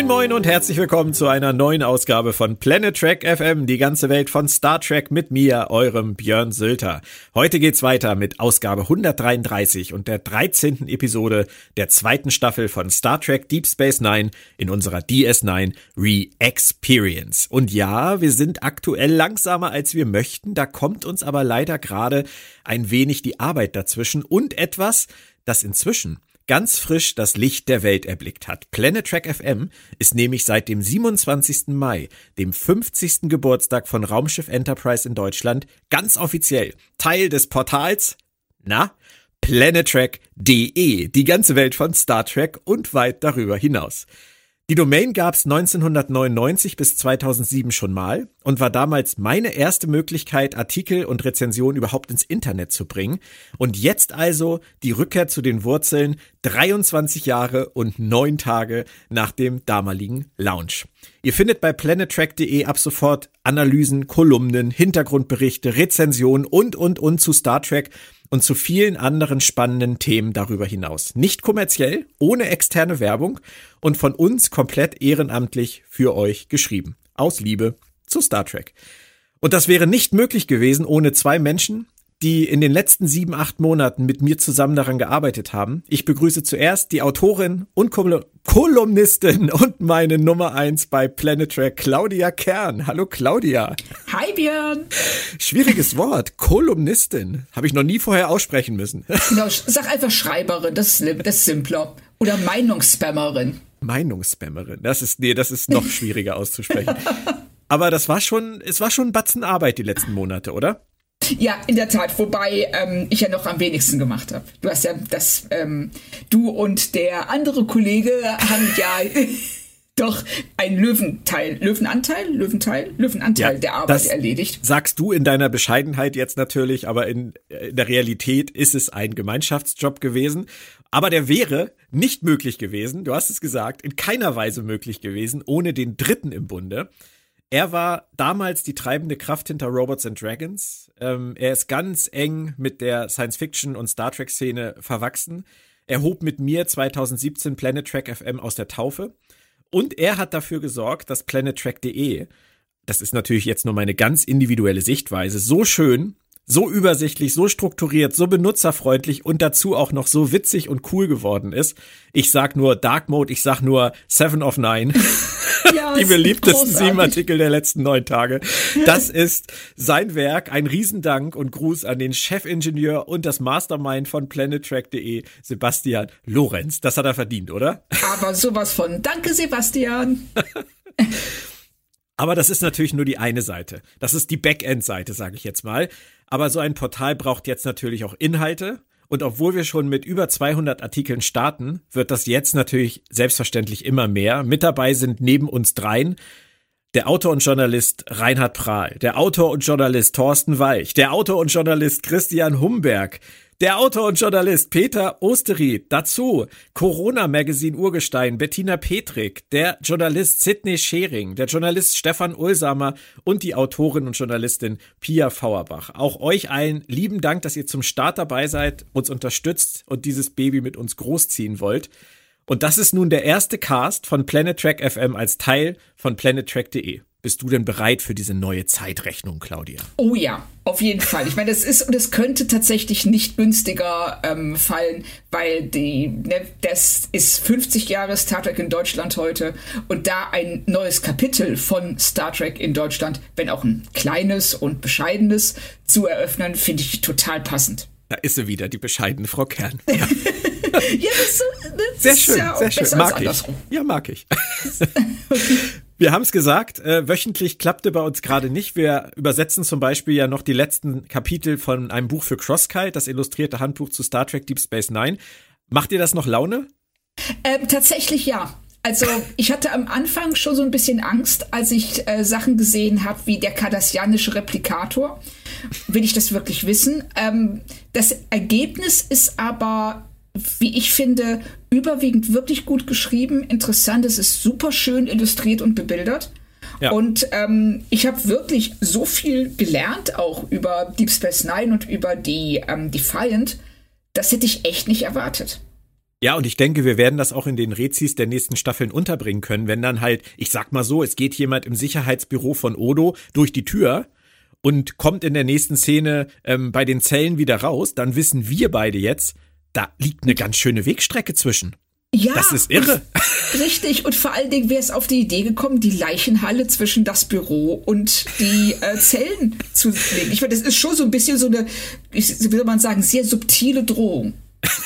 Moin moin und herzlich willkommen zu einer neuen Ausgabe von Planet Trek FM, die ganze Welt von Star Trek mit mir, eurem Björn Sülter. Heute geht's weiter mit Ausgabe 133 und der 13. Episode der zweiten Staffel von Star Trek Deep Space Nine in unserer DS9 Re-Experience. Und ja, wir sind aktuell langsamer als wir möchten, da kommt uns aber leider gerade ein wenig die Arbeit dazwischen und etwas, das inzwischen ganz frisch das Licht der Welt erblickt hat. Planet Trek FM ist nämlich seit dem 27. Mai, dem 50. Geburtstag von Raumschiff Enterprise in Deutschland, ganz offiziell Teil des Portals, na, planettrek.de, die ganze Welt von Star Trek und weit darüber hinaus. Die Domain gab es 1999 bis 2007 schon mal und war damals meine erste Möglichkeit, Artikel und Rezensionen überhaupt ins Internet zu bringen. Und jetzt also die Rückkehr zu den Wurzeln 23 Jahre und 9 Tage nach dem damaligen Launch. Ihr findet bei planettrack.de ab sofort Analysen, Kolumnen, Hintergrundberichte, Rezensionen und, und, und zu Star Trek und zu vielen anderen spannenden Themen darüber hinaus. Nicht kommerziell, ohne externe Werbung und von uns komplett ehrenamtlich für euch geschrieben. Aus Liebe zu Star Trek. Und das wäre nicht möglich gewesen ohne zwei Menschen, die in den letzten sieben, acht Monaten mit mir zusammen daran gearbeitet haben. Ich begrüße zuerst die Autorin und Kol Kolumnistin und meine Nummer eins bei Planet Track, Claudia Kern. Hallo Claudia. Hi Björn. Schwieriges Wort, Kolumnistin. Habe ich noch nie vorher aussprechen müssen. Genau, sag einfach Schreiberin, das ist, das ist simpler. Oder Meinungsspammerin. Meinungsspammerin. Das ist, nee, das ist noch schwieriger auszusprechen. Aber das war schon, es war schon ein Batzen Arbeit die letzten Monate, oder? Ja, in der Tat, wobei ähm, ich ja noch am wenigsten gemacht habe. Du hast ja das, ähm, du und der andere Kollege haben ja doch einen Löwenteil, Löwenanteil, Löwenteil, Löwenanteil ja, der Arbeit erledigt. Sagst du in deiner Bescheidenheit jetzt natürlich, aber in, in der Realität ist es ein Gemeinschaftsjob gewesen. Aber der wäre nicht möglich gewesen, du hast es gesagt, in keiner Weise möglich gewesen, ohne den Dritten im Bunde. Er war damals die treibende Kraft hinter Robots and Dragons. Ähm, er ist ganz eng mit der Science-Fiction- und Star Trek-Szene verwachsen. Er hob mit mir 2017 Planet Trek FM aus der Taufe. Und er hat dafür gesorgt, dass planettrack.de, das ist natürlich jetzt nur meine ganz individuelle Sichtweise, so schön so übersichtlich, so strukturiert, so benutzerfreundlich und dazu auch noch so witzig und cool geworden ist. Ich sag nur Dark Mode, ich sag nur Seven of Nine. Ja, die beliebtesten sieben Artikel der letzten neun Tage. Das ist sein Werk. Ein Riesendank und Gruß an den Chefingenieur und das Mastermind von planettrack.de, Sebastian Lorenz. Das hat er verdient, oder? Aber sowas von. Danke, Sebastian. Aber das ist natürlich nur die eine Seite. Das ist die Backend-Seite, sage ich jetzt mal. Aber so ein Portal braucht jetzt natürlich auch Inhalte. Und obwohl wir schon mit über 200 Artikeln starten, wird das jetzt natürlich selbstverständlich immer mehr. Mit dabei sind neben uns dreien der Autor und Journalist Reinhard Prahl, der Autor und Journalist Thorsten Weich, der Autor und Journalist Christian Humberg, der Autor und Journalist Peter Osteried, dazu Corona Magazine Urgestein Bettina Petrik, der Journalist Sidney Schering, der Journalist Stefan Ulsamer und die Autorin und Journalistin Pia Fauerbach. Auch euch allen lieben Dank, dass ihr zum Start dabei seid, uns unterstützt und dieses Baby mit uns großziehen wollt. Und das ist nun der erste Cast von Planet Track FM als Teil von planettrack.de. bist du denn bereit für diese neue Zeitrechnung, Claudia? Oh ja, auf jeden Fall. Ich meine, das ist und es könnte tatsächlich nicht günstiger ähm, fallen, weil die ne, das ist 50 Jahre Star Trek in Deutschland heute und da ein neues Kapitel von Star Trek in Deutschland, wenn auch ein kleines und bescheidenes, zu eröffnen, finde ich total passend. Da ist sie wieder, die bescheidene Frau Kern. Ja, das, das sehr schön, ja sehr schön. Mag ich. Ja, mag ich. Wir haben es gesagt, äh, wöchentlich klappte bei uns gerade nicht. Wir übersetzen zum Beispiel ja noch die letzten Kapitel von einem Buch für Crosskite, das illustrierte Handbuch zu Star Trek Deep Space Nine. Macht ihr das noch Laune? Ähm, tatsächlich ja. Also ich hatte am Anfang schon so ein bisschen Angst, als ich äh, Sachen gesehen habe wie der kardassianische Replikator. Will ich das wirklich wissen? Ähm, das Ergebnis ist aber wie ich finde, überwiegend wirklich gut geschrieben, interessant. Es ist super schön illustriert und bebildert. Ja. Und ähm, ich habe wirklich so viel gelernt, auch über Deep Space Nine und über die ähm, Defiant. Das hätte ich echt nicht erwartet. Ja, und ich denke, wir werden das auch in den Rezis der nächsten Staffeln unterbringen können, wenn dann halt, ich sag mal so, es geht jemand im Sicherheitsbüro von Odo durch die Tür und kommt in der nächsten Szene ähm, bei den Zellen wieder raus, dann wissen wir beide jetzt, da liegt eine ganz schöne Wegstrecke zwischen. Ja, das ist irre. Und, richtig. Und vor allen Dingen wäre es auf die Idee gekommen, die Leichenhalle zwischen das Büro und die äh, Zellen zu legen. Ich meine, das ist schon so ein bisschen so eine, wie soll man sagen, sehr subtile Drohung.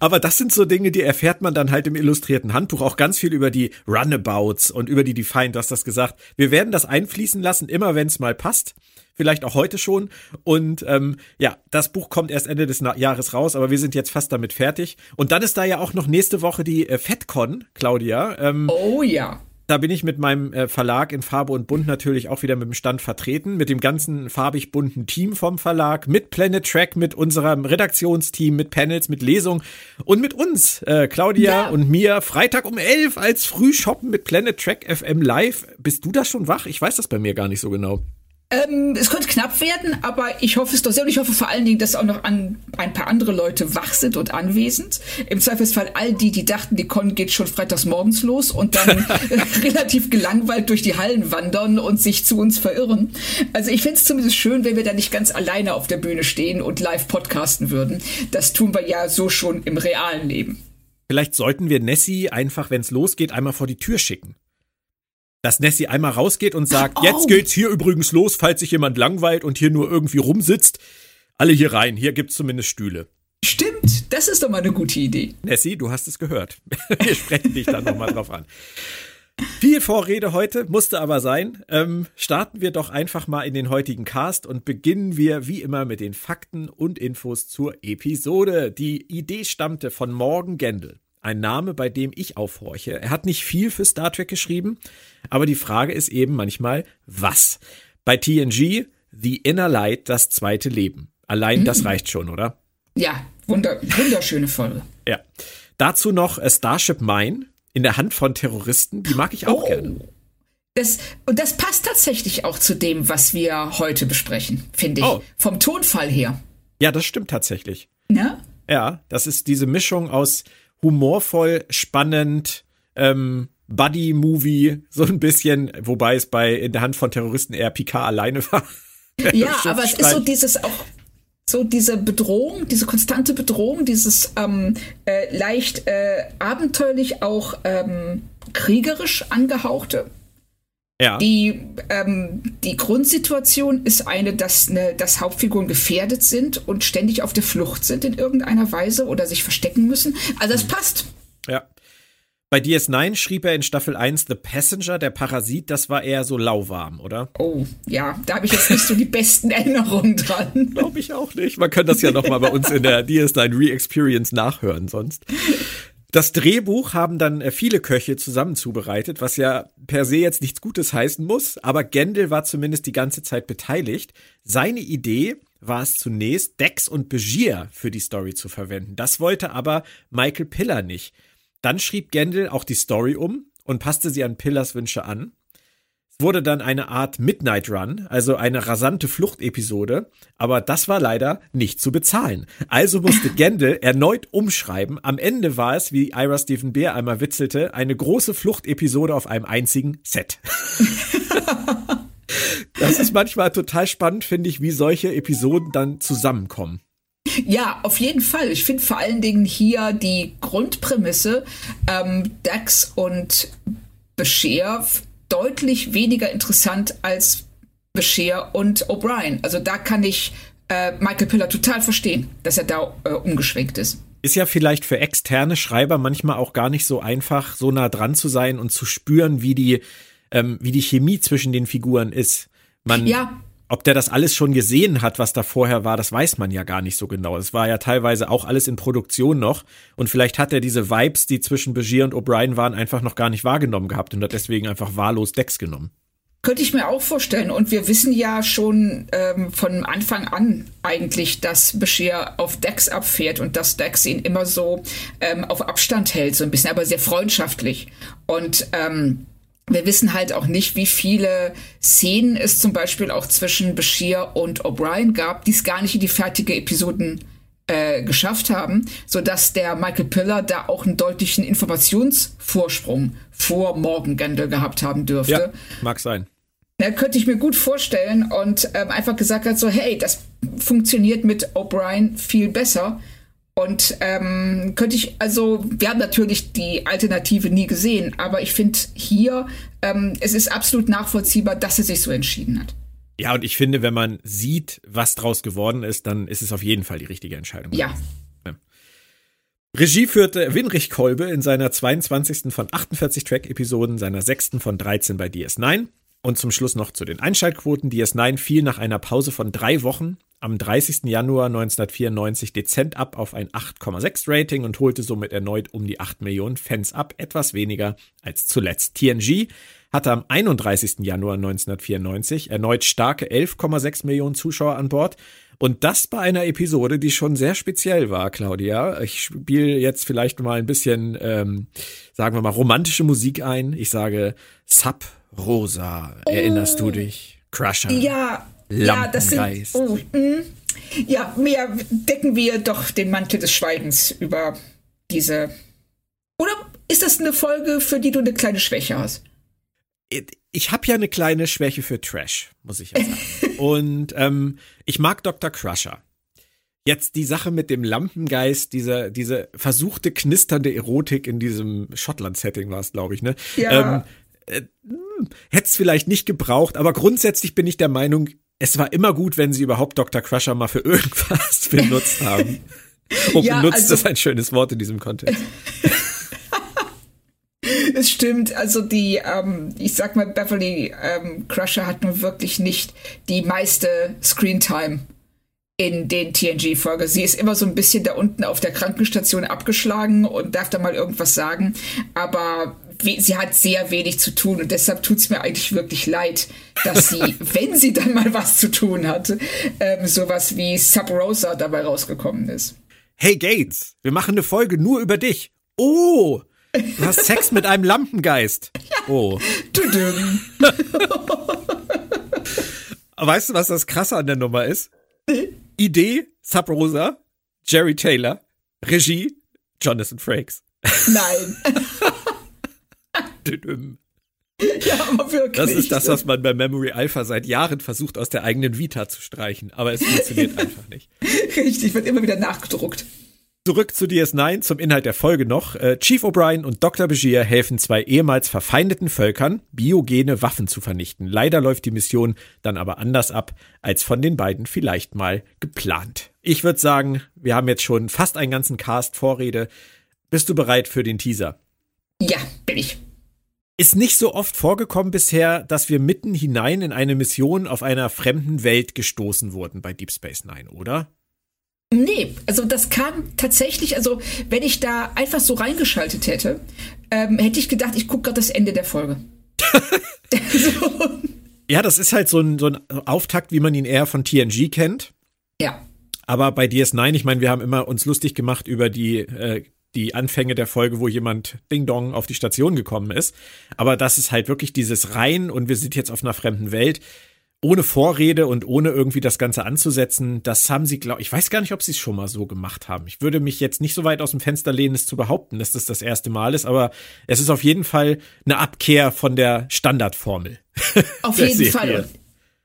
Aber das sind so Dinge, die erfährt man dann halt im illustrierten Handbuch. Auch ganz viel über die Runabouts und über die Defiant, du hast das gesagt. Wir werden das einfließen lassen, immer wenn es mal passt vielleicht auch heute schon. Und ähm, ja, das Buch kommt erst Ende des Na Jahres raus, aber wir sind jetzt fast damit fertig. Und dann ist da ja auch noch nächste Woche die äh, FedCon, Claudia. Ähm, oh ja. Da bin ich mit meinem äh, Verlag in Farbe und Bunt natürlich auch wieder mit dem Stand vertreten, mit dem ganzen farbig bunten Team vom Verlag, mit Planet Track, mit unserem Redaktionsteam, mit Panels, mit Lesung und mit uns, äh, Claudia ja. und mir, Freitag um elf als Frühshoppen mit Planet Track FM live. Bist du da schon wach? Ich weiß das bei mir gar nicht so genau. Ähm, es könnte knapp werden, aber ich hoffe es doch sehr und ich hoffe vor allen Dingen, dass auch noch an, ein paar andere Leute wach sind und anwesend. Im Zweifelsfall all die, die dachten, die Con geht schon freitags morgens los und dann relativ gelangweilt durch die Hallen wandern und sich zu uns verirren. Also ich fände es zumindest schön, wenn wir da nicht ganz alleine auf der Bühne stehen und live podcasten würden. Das tun wir ja so schon im realen Leben. Vielleicht sollten wir Nessie einfach, wenn es losgeht, einmal vor die Tür schicken dass Nessie einmal rausgeht und sagt, oh. jetzt geht's hier übrigens los, falls sich jemand langweilt und hier nur irgendwie rumsitzt. Alle hier rein, hier gibt's zumindest Stühle. Stimmt, das ist doch mal eine gute Idee. Nessie, du hast es gehört. Wir sprechen dich dann nochmal drauf an. Viel Vorrede heute, musste aber sein. Ähm, starten wir doch einfach mal in den heutigen Cast und beginnen wir wie immer mit den Fakten und Infos zur Episode. Die Idee stammte von Morgan Gendel. Ein Name, bei dem ich aufhorche. Er hat nicht viel für Star Trek geschrieben, aber die Frage ist eben manchmal, was? Bei TNG, The Inner Light, das zweite Leben. Allein mhm. das reicht schon, oder? Ja, wunder, wunderschöne Folge. Ja. Dazu noch Starship Mine in der Hand von Terroristen. Die mag ich auch oh. gerne. Das, und das passt tatsächlich auch zu dem, was wir heute besprechen, finde ich. Oh. Vom Tonfall her. Ja, das stimmt tatsächlich. Ja? Ja, das ist diese Mischung aus humorvoll, spannend, ähm, Buddy-Movie, so ein bisschen, wobei es bei In der Hand von Terroristen eher Picard alleine war. ja, aber es ist so dieses auch so diese Bedrohung, diese konstante Bedrohung, dieses ähm, äh, leicht äh, abenteuerlich auch ähm, kriegerisch angehauchte. Ja. Die, ähm, die Grundsituation ist eine, dass, ne, dass Hauptfiguren gefährdet sind und ständig auf der Flucht sind in irgendeiner Weise oder sich verstecken müssen. Also das mhm. passt. Ja. Bei DS9 schrieb er in Staffel 1 The Passenger, der Parasit, das war eher so lauwarm, oder? Oh, ja, da habe ich jetzt nicht so die besten Erinnerungen dran. Glaube ich auch nicht. Man kann das ja noch mal bei uns in der DS9 Re-Experience nachhören sonst. Das Drehbuch haben dann äh, viele Köche zusammen zubereitet, was ja per se jetzt nichts Gutes heißen muss, aber Gendel war zumindest die ganze Zeit beteiligt. Seine Idee war es zunächst, Dex und Begier für die Story zu verwenden. Das wollte aber Michael Piller nicht. Dann schrieb Gendel auch die Story um und passte sie an Pillers Wünsche an. Wurde dann eine Art Midnight Run, also eine rasante Fluchtepisode, aber das war leider nicht zu bezahlen. Also musste Gendel erneut umschreiben. Am Ende war es, wie Ira Stephen Bear einmal witzelte, eine große Fluchtepisode auf einem einzigen Set. das ist manchmal total spannend, finde ich, wie solche Episoden dann zusammenkommen. Ja, auf jeden Fall. Ich finde vor allen Dingen hier die Grundprämisse, ähm, Dax und Bashir deutlich weniger interessant als Bashir und O'Brien. Also da kann ich äh, Michael Piller total verstehen, dass er da äh, umgeschwenkt ist. Ist ja vielleicht für externe Schreiber manchmal auch gar nicht so einfach, so nah dran zu sein und zu spüren, wie die, ähm, wie die Chemie zwischen den Figuren ist. Man, ja. Ob der das alles schon gesehen hat, was da vorher war, das weiß man ja gar nicht so genau. Es war ja teilweise auch alles in Produktion noch. Und vielleicht hat er diese Vibes, die zwischen Begier und O'Brien waren, einfach noch gar nicht wahrgenommen gehabt und hat deswegen einfach wahllos Decks genommen. Könnte ich mir auch vorstellen. Und wir wissen ja schon ähm, von Anfang an eigentlich, dass Bashir auf Dex abfährt und dass Dex ihn immer so ähm, auf Abstand hält, so ein bisschen, aber sehr freundschaftlich. Und ähm, wir wissen halt auch nicht, wie viele Szenen es zum Beispiel auch zwischen Bashir und O'Brien gab, die es gar nicht in die fertige Episoden äh, geschafft haben, so dass der Michael Piller da auch einen deutlichen Informationsvorsprung vor Morgan Gendel gehabt haben dürfte. Ja, mag sein. Da könnte ich mir gut vorstellen und ähm, einfach gesagt hat so, hey, das funktioniert mit O'Brien viel besser. Und ähm, könnte ich, also, wir haben natürlich die Alternative nie gesehen, aber ich finde hier, ähm, es ist absolut nachvollziehbar, dass er sich so entschieden hat. Ja, und ich finde, wenn man sieht, was draus geworden ist, dann ist es auf jeden Fall die richtige Entscheidung. Ja. ja. Regie führte Winrich Kolbe in seiner 22. von 48 Track-Episoden, seiner 6. von 13 bei DS9. Und zum Schluss noch zu den Einschaltquoten. DS9 fiel nach einer Pause von drei Wochen am 30. Januar 1994 dezent ab auf ein 8,6 Rating und holte somit erneut um die 8 Millionen Fans ab, etwas weniger als zuletzt. TNG hatte am 31. Januar 1994 erneut starke 11,6 Millionen Zuschauer an Bord und das bei einer Episode, die schon sehr speziell war, Claudia. Ich spiele jetzt vielleicht mal ein bisschen, ähm, sagen wir mal, romantische Musik ein. Ich sage Sub Rosa, erinnerst oh. du dich? Crusher. Ja, ja, das sind. Oh, mm. ja, mehr decken wir doch den Mantel des Schweigens über diese. Oder ist das eine Folge, für die du eine kleine Schwäche hast? Ich habe ja eine kleine Schwäche für Trash, muss ich ja sagen. Und ähm, ich mag Dr. Crusher. Jetzt die Sache mit dem Lampengeist, diese, diese versuchte knisternde Erotik in diesem Schottland-Setting war es, glaube ich, ne? Ja. Ähm, äh, hätte es vielleicht nicht gebraucht, aber grundsätzlich bin ich der Meinung, es war immer gut, wenn sie überhaupt Dr. Crusher mal für irgendwas benutzt haben. Und ja, benutzt also, ist ein schönes Wort in diesem Kontext. es stimmt, also die, ähm, ich sag mal, Beverly ähm, Crusher hat nun wirklich nicht die meiste Screentime in den TNG-Folgen. Sie ist immer so ein bisschen da unten auf der Krankenstation abgeschlagen und darf da mal irgendwas sagen. Aber sie hat sehr wenig zu tun und deshalb tut es mir eigentlich wirklich leid, dass sie, wenn sie dann mal was zu tun hatte, ähm, sowas wie Sub Rosa dabei rausgekommen ist. Hey Gates, wir machen eine Folge nur über dich. Oh, du hast Sex mit einem Lampengeist. Oh. Weißt du, was das Krasse an der Nummer ist? Idee, Sub Rosa, Jerry Taylor, Regie, Jonathan Frakes. Nein. Ja, aber wirklich. Das ist das, was man bei Memory Alpha seit Jahren versucht, aus der eigenen Vita zu streichen. Aber es funktioniert einfach nicht. Richtig, wird immer wieder nachgedruckt. Zurück zu DS9, zum Inhalt der Folge noch. Äh, Chief O'Brien und Dr. Begier helfen zwei ehemals verfeindeten Völkern, biogene Waffen zu vernichten. Leider läuft die Mission dann aber anders ab, als von den beiden vielleicht mal geplant. Ich würde sagen, wir haben jetzt schon fast einen ganzen Cast Vorrede. Bist du bereit für den Teaser? Ja, bin ich. Ist nicht so oft vorgekommen bisher, dass wir mitten hinein in eine Mission auf einer fremden Welt gestoßen wurden bei Deep Space Nine, oder? Nee, also das kam tatsächlich, also wenn ich da einfach so reingeschaltet hätte, ähm, hätte ich gedacht, ich gucke gerade das Ende der Folge. so. Ja, das ist halt so ein, so ein Auftakt, wie man ihn eher von TNG kennt. Ja. Aber bei DS9, ich meine, wir haben immer uns lustig gemacht über die äh, die Anfänge der Folge, wo jemand Ding Dong auf die Station gekommen ist. Aber das ist halt wirklich dieses rein und wir sind jetzt auf einer fremden Welt ohne Vorrede und ohne irgendwie das Ganze anzusetzen, das haben sie, glaube ich, weiß gar nicht, ob sie es schon mal so gemacht haben. Ich würde mich jetzt nicht so weit aus dem Fenster lehnen, es zu behaupten, dass das das erste Mal ist, aber es ist auf jeden Fall eine Abkehr von der Standardformel. Auf jeden Serie. Fall.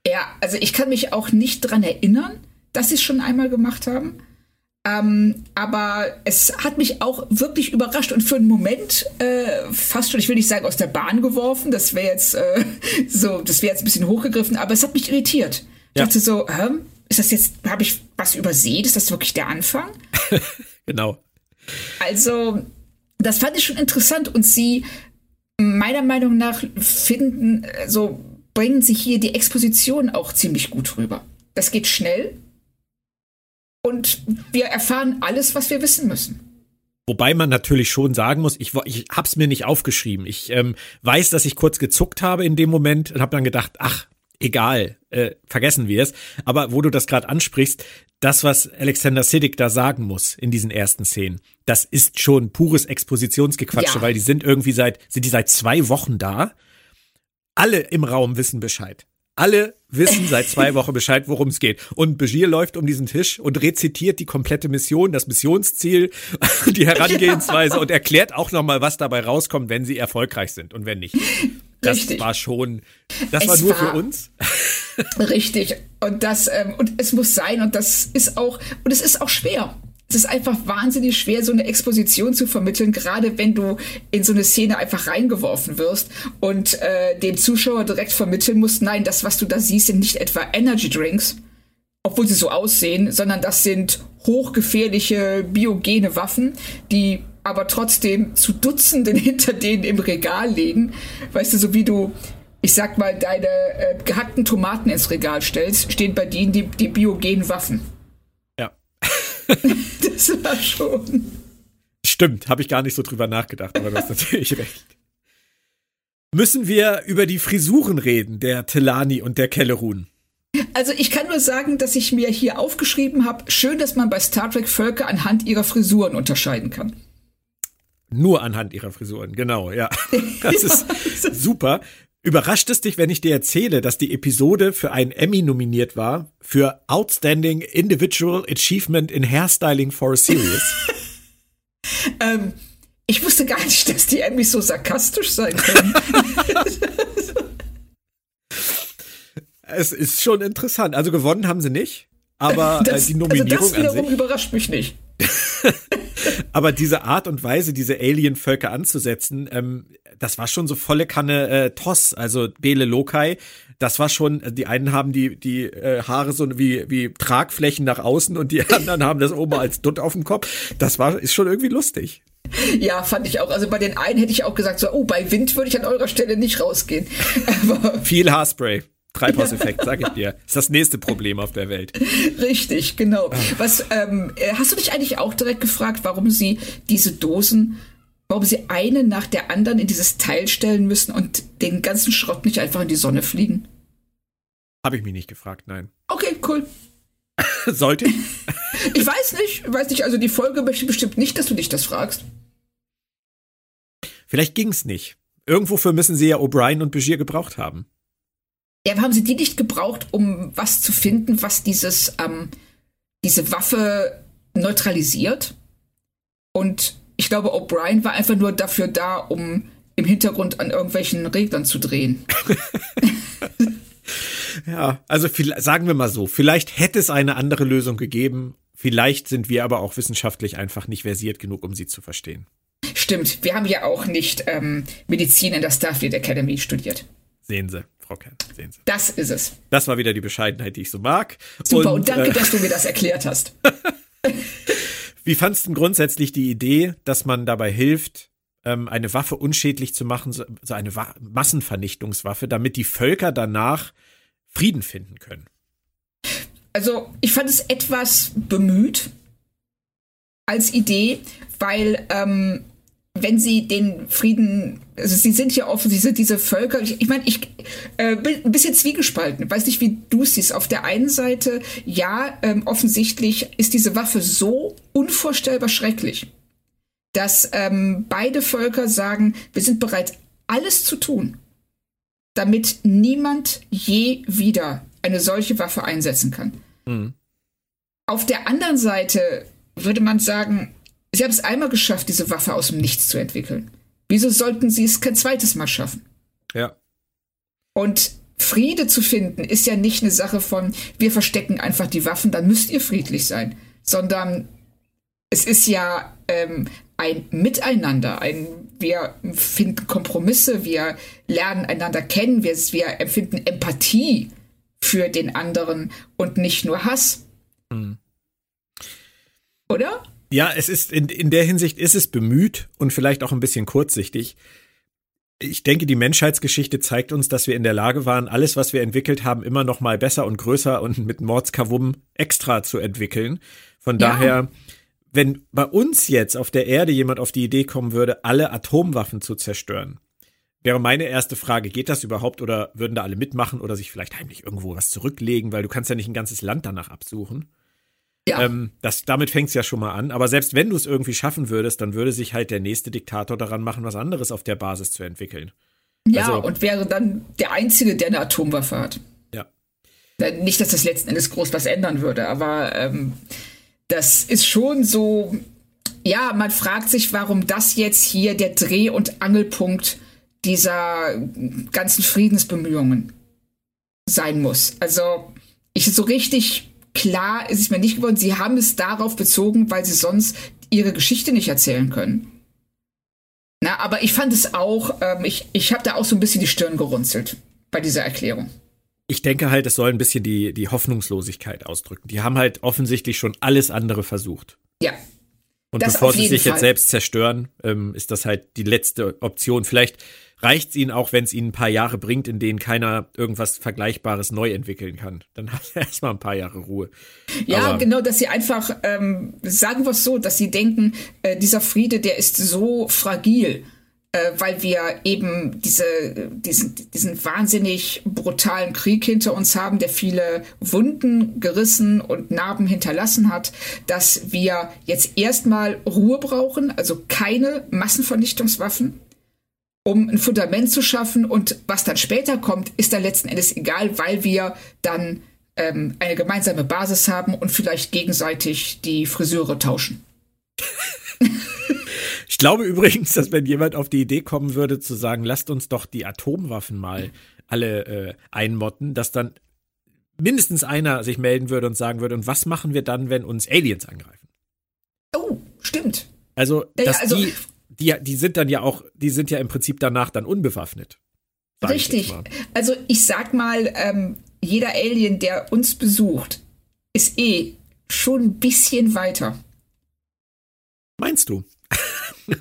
Ja, also ich kann mich auch nicht dran erinnern, dass sie es schon einmal gemacht haben. Ähm, aber es hat mich auch wirklich überrascht und für einen Moment äh, fast schon, ich will nicht sagen aus der Bahn geworfen, das wäre jetzt äh, so, das wäre jetzt ein bisschen hochgegriffen, aber es hat mich irritiert. Ich ja. dachte so, ähm, ist das jetzt, habe ich was übersehen? Ist das wirklich der Anfang? genau. Also, das fand ich schon interessant und sie meiner Meinung nach finden, so also bringen sie hier die Exposition auch ziemlich gut rüber. Das geht schnell, und wir erfahren alles, was wir wissen müssen. Wobei man natürlich schon sagen muss, ich, ich hab's mir nicht aufgeschrieben. Ich ähm, weiß, dass ich kurz gezuckt habe in dem Moment und habe dann gedacht, ach, egal, äh, vergessen wir es. Aber wo du das gerade ansprichst, das, was Alexander Siddig da sagen muss in diesen ersten Szenen, das ist schon pures Expositionsgequatsche, ja. weil die sind irgendwie seit, sind die seit zwei Wochen da. Alle im Raum wissen Bescheid. Alle wissen seit zwei Wochen Bescheid, worum es geht. Und Begier läuft um diesen Tisch und rezitiert die komplette Mission, das Missionsziel, die Herangehensweise ja. und erklärt auch nochmal, was dabei rauskommt, wenn sie erfolgreich sind und wenn nicht. Das Richtig. war schon, das es war nur war für uns. Richtig. Und das, ähm, und es muss sein und das ist auch, und es ist auch schwer es ist einfach wahnsinnig schwer, so eine Exposition zu vermitteln, gerade wenn du in so eine Szene einfach reingeworfen wirst und äh, dem Zuschauer direkt vermitteln musst, nein, das, was du da siehst, sind nicht etwa Energy Drinks, obwohl sie so aussehen, sondern das sind hochgefährliche biogene Waffen, die aber trotzdem zu Dutzenden hinter denen im Regal liegen. Weißt du, so wie du ich sag mal, deine äh, gehackten Tomaten ins Regal stellst, stehen bei denen die, die biogenen Waffen. das war schon. Stimmt, habe ich gar nicht so drüber nachgedacht, aber du hast natürlich recht. Müssen wir über die Frisuren reden, der Telani und der Kellerun? Also ich kann nur sagen, dass ich mir hier aufgeschrieben habe, schön, dass man bei Star Trek Völker anhand ihrer Frisuren unterscheiden kann. Nur anhand ihrer Frisuren, genau, ja. Das ist super. Überrascht es dich, wenn ich dir erzähle, dass die Episode für einen Emmy nominiert war für Outstanding Individual Achievement in Hairstyling for a Series? ähm, ich wusste gar nicht, dass die Emmys so sarkastisch sein können. es ist schon interessant. Also gewonnen haben sie nicht, aber äh, das, die Nominierung also das wiederum überrascht mich nicht. aber diese Art und Weise, diese Alien-Völker anzusetzen, ähm, das war schon so volle Kanne äh, Toss, also Bele Lokai. Das war schon, die einen haben die, die äh, Haare so wie, wie Tragflächen nach außen und die anderen haben das oben als Dutt auf dem Kopf. Das war, ist schon irgendwie lustig. Ja, fand ich auch. Also bei den einen hätte ich auch gesagt, so, oh, bei Wind würde ich an eurer Stelle nicht rausgehen. Aber Viel Haarspray. Treibhauseffekt, sag ich dir. Ist das nächste Problem auf der Welt. Richtig, genau. Was ähm, äh, hast du dich eigentlich auch direkt gefragt, warum sie diese Dosen warum sie eine nach der anderen in dieses Teil stellen müssen und den ganzen Schrott nicht einfach in die Sonne fliegen? Habe ich mich nicht gefragt, nein. Okay, cool. Sollte ich? ich weiß nicht, ich weiß nicht, also die Folge möchte bestimmt nicht, dass du dich das fragst. Vielleicht ging's nicht. Irgendwofür müssen sie ja O'Brien und Begier gebraucht haben. Ja, haben sie die nicht gebraucht, um was zu finden, was dieses, ähm, diese Waffe neutralisiert? Und ich glaube, O'Brien war einfach nur dafür da, um im Hintergrund an irgendwelchen Reglern zu drehen. ja, also viel, sagen wir mal so, vielleicht hätte es eine andere Lösung gegeben. Vielleicht sind wir aber auch wissenschaftlich einfach nicht versiert genug, um sie zu verstehen. Stimmt, wir haben ja auch nicht ähm, Medizin in der Starfleet Academy studiert. Sehen Sie, Frau Kern, sehen Sie. Das ist es. Das war wieder die Bescheidenheit, die ich so mag. Super, und, und danke, äh, dass du mir das erklärt hast. Wie fandst du grundsätzlich die Idee, dass man dabei hilft, ähm, eine Waffe unschädlich zu machen, so eine Massenvernichtungswaffe, damit die Völker danach Frieden finden können? Also, ich fand es etwas bemüht als Idee, weil ähm, wenn sie den Frieden, also sie sind ja offensichtlich diese Völker, ich, ich meine, ich äh, bin ein bisschen zwiegespalten, weiß nicht, wie du es siehst. Auf der einen Seite, ja, ähm, offensichtlich ist diese Waffe so unvorstellbar schrecklich, dass ähm, beide Völker sagen, wir sind bereit, alles zu tun, damit niemand je wieder eine solche Waffe einsetzen kann. Mhm. Auf der anderen Seite würde man sagen, sie haben es einmal geschafft, diese Waffe aus dem Nichts zu entwickeln. Wieso sollten sie es kein zweites Mal schaffen? Ja. Und Friede zu finden ist ja nicht eine Sache von, wir verstecken einfach die Waffen, dann müsst ihr friedlich sein, sondern es ist ja ähm, ein Miteinander, ein, wir finden Kompromisse, wir lernen einander kennen, wir, wir empfinden Empathie für den anderen und nicht nur Hass. Hm. Oder? Ja, es ist in, in der Hinsicht ist es bemüht und vielleicht auch ein bisschen kurzsichtig ich denke, die Menschheitsgeschichte zeigt uns, dass wir in der Lage waren, alles, was wir entwickelt haben, immer noch mal besser und größer und mit Mordskavum extra zu entwickeln. Von ja. daher, wenn bei uns jetzt auf der Erde jemand auf die Idee kommen würde, alle Atomwaffen zu zerstören, wäre meine erste Frage, geht das überhaupt oder würden da alle mitmachen oder sich vielleicht heimlich irgendwo was zurücklegen, weil du kannst ja nicht ein ganzes Land danach absuchen. Ja. Ähm, das, damit fängt es ja schon mal an. Aber selbst wenn du es irgendwie schaffen würdest, dann würde sich halt der nächste Diktator daran machen, was anderes auf der Basis zu entwickeln. Ja, also, und wäre dann der Einzige, der eine Atomwaffe hat. Ja. Nicht, dass das letzten Endes groß was ändern würde, aber ähm, das ist schon so. Ja, man fragt sich, warum das jetzt hier der Dreh- und Angelpunkt dieser ganzen Friedensbemühungen sein muss. Also, ich so richtig klar ist es mir nicht geworden, sie haben es darauf bezogen, weil sie sonst ihre Geschichte nicht erzählen können. Na, aber ich fand es auch, ähm, ich, ich habe da auch so ein bisschen die Stirn gerunzelt bei dieser Erklärung. Ich denke halt, es soll ein bisschen die, die Hoffnungslosigkeit ausdrücken. Die haben halt offensichtlich schon alles andere versucht. Ja. Und bevor sie sich Fall. jetzt selbst zerstören, ähm, ist das halt die letzte Option. Vielleicht reicht es ihnen auch, wenn es ihnen ein paar Jahre bringt, in denen keiner irgendwas Vergleichbares neu entwickeln kann. Dann hat er erstmal ein paar Jahre Ruhe. Ja, Aber genau, dass sie einfach, ähm, sagen wir es so, dass sie denken, äh, dieser Friede, der ist so fragil, äh, weil wir eben diese, diesen, diesen wahnsinnig brutalen Krieg hinter uns haben, der viele Wunden gerissen und Narben hinterlassen hat, dass wir jetzt erstmal Ruhe brauchen, also keine Massenvernichtungswaffen um ein Fundament zu schaffen. Und was dann später kommt, ist dann letzten Endes egal, weil wir dann ähm, eine gemeinsame Basis haben und vielleicht gegenseitig die Friseure tauschen. ich glaube übrigens, dass wenn jemand auf die Idee kommen würde zu sagen, lasst uns doch die Atomwaffen mal alle äh, einmotten, dass dann mindestens einer sich melden würde und sagen würde, und was machen wir dann, wenn uns Aliens angreifen? Oh, stimmt. Also, dass ja, also, die die, die sind dann ja auch, die sind ja im Prinzip danach dann unbewaffnet. Richtig. Ich also ich sag mal, ähm, jeder Alien, der uns besucht, ist eh schon ein bisschen weiter. Meinst du? hm,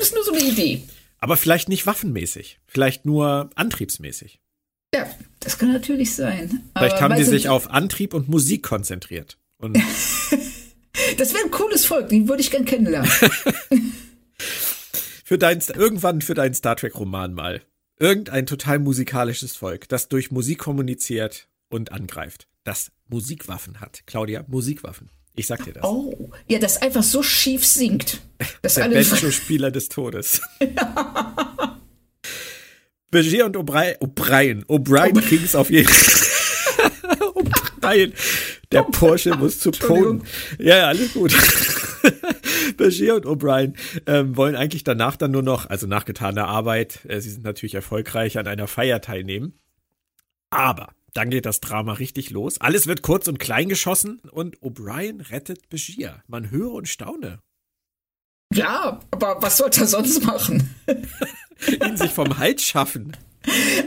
ist nur so eine Idee. Aber vielleicht nicht waffenmäßig, vielleicht nur antriebsmäßig. Ja, das kann natürlich sein. Vielleicht Aber haben die sich auf Antrieb und Musik konzentriert. Und das wäre ein cooles Volk, den würde ich gern kennenlernen. für dein, irgendwann für deinen Star Trek Roman mal. Irgendein total musikalisches Volk, das durch Musik kommuniziert und angreift. Das Musikwaffen hat. Claudia, Musikwaffen. Ich sag dir das. Oh, ja, das einfach so schief singt. Das Der Banjo-Spieler des Todes. Ja. Begier und O'Brien, O'Brien, O'Brien Kings auf jeden Fall. O'Brien. Der Porsche muss zu Polen. Ja, ja, alles gut. Bashir und O'Brien ähm, wollen eigentlich danach dann nur noch, also nach getaner Arbeit, äh, sie sind natürlich erfolgreich, an einer Feier teilnehmen. Aber dann geht das Drama richtig los. Alles wird kurz und klein geschossen und O'Brien rettet Bashir. Man höre und staune. Ja, aber was sollte er sonst machen? Ihn sich vom Hals schaffen.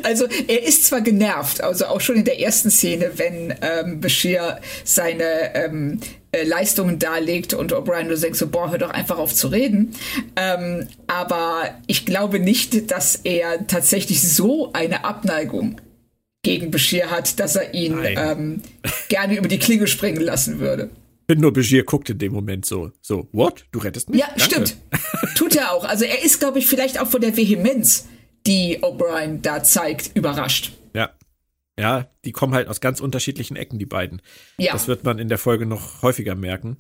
Also er ist zwar genervt, also auch schon in der ersten Szene, wenn ähm, Bashir seine ähm, äh, Leistungen darlegt und O'Brien nur denkt so, boah, hör doch einfach auf zu reden. Ähm, aber ich glaube nicht, dass er tatsächlich so eine Abneigung gegen Bashir hat, dass er ihn ähm, gerne über die Klinge springen lassen würde. Ich finde nur, Bashir guckt in dem Moment so, so, what? Du rettest mich? Ja, Danke. stimmt. Tut er auch. Also er ist, glaube ich, vielleicht auch von der Vehemenz, die O'Brien da zeigt, überrascht. Ja. Die kommen halt aus ganz unterschiedlichen Ecken, die beiden. Ja. Das wird man in der Folge noch häufiger merken.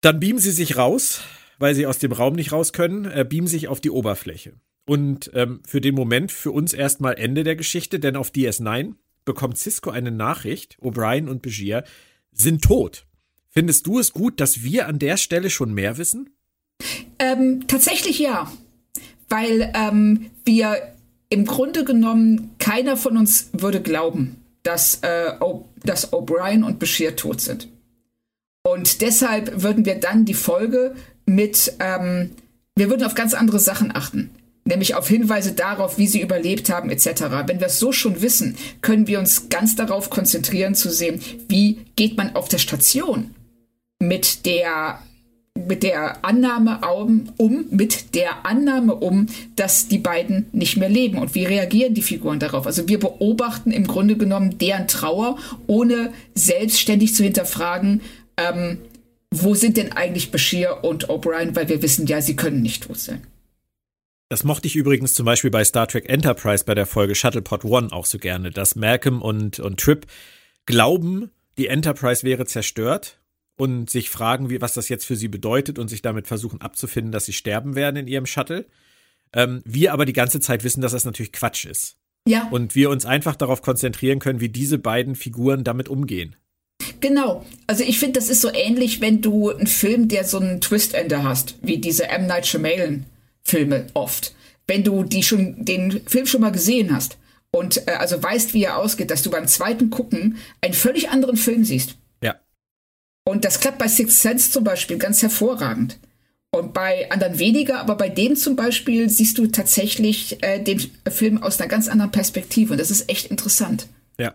Dann beamen sie sich raus weil sie aus dem Raum nicht raus können, äh, beamen sich auf die Oberfläche. Und ähm, für den Moment für uns erstmal Ende der Geschichte, denn auf DS9 bekommt Cisco eine Nachricht, O'Brien und Begier sind tot. Findest du es gut, dass wir an der Stelle schon mehr wissen? Ähm, tatsächlich ja, weil ähm, wir im Grunde genommen keiner von uns würde glauben, dass, äh, dass O'Brien und Bashir tot sind. Und deshalb würden wir dann die Folge mit, ähm, wir würden auf ganz andere Sachen achten nämlich auf Hinweise darauf, wie sie überlebt haben etc. Wenn wir es so schon wissen, können wir uns ganz darauf konzentrieren zu sehen, wie geht man auf der Station mit der mit der Annahme um, mit der Annahme um, dass die beiden nicht mehr leben und wie reagieren die Figuren darauf. Also wir beobachten im Grunde genommen deren Trauer, ohne selbstständig zu hinterfragen, ähm, wo sind denn eigentlich Bashir und O'Brien, weil wir wissen ja, sie können nicht sein. Das mochte ich übrigens zum Beispiel bei Star Trek Enterprise bei der Folge Shuttlepod One auch so gerne, dass Malcolm und, und Trip glauben, die Enterprise wäre zerstört und sich fragen, wie, was das jetzt für sie bedeutet und sich damit versuchen abzufinden, dass sie sterben werden in ihrem Shuttle. Ähm, wir aber die ganze Zeit wissen, dass das natürlich Quatsch ist. Ja. Und wir uns einfach darauf konzentrieren können, wie diese beiden Figuren damit umgehen. Genau. Also ich finde, das ist so ähnlich, wenn du einen Film, der so einen Twist-Ende hast, wie diese M. Night Shyamalan Filme oft. Wenn du die schon, den Film schon mal gesehen hast und äh, also weißt, wie er ausgeht, dass du beim zweiten Gucken einen völlig anderen Film siehst. Und das klappt bei Sixth Sense zum Beispiel ganz hervorragend. Und bei anderen weniger, aber bei dem zum Beispiel siehst du tatsächlich äh, den Film aus einer ganz anderen Perspektive. Und das ist echt interessant. Ja.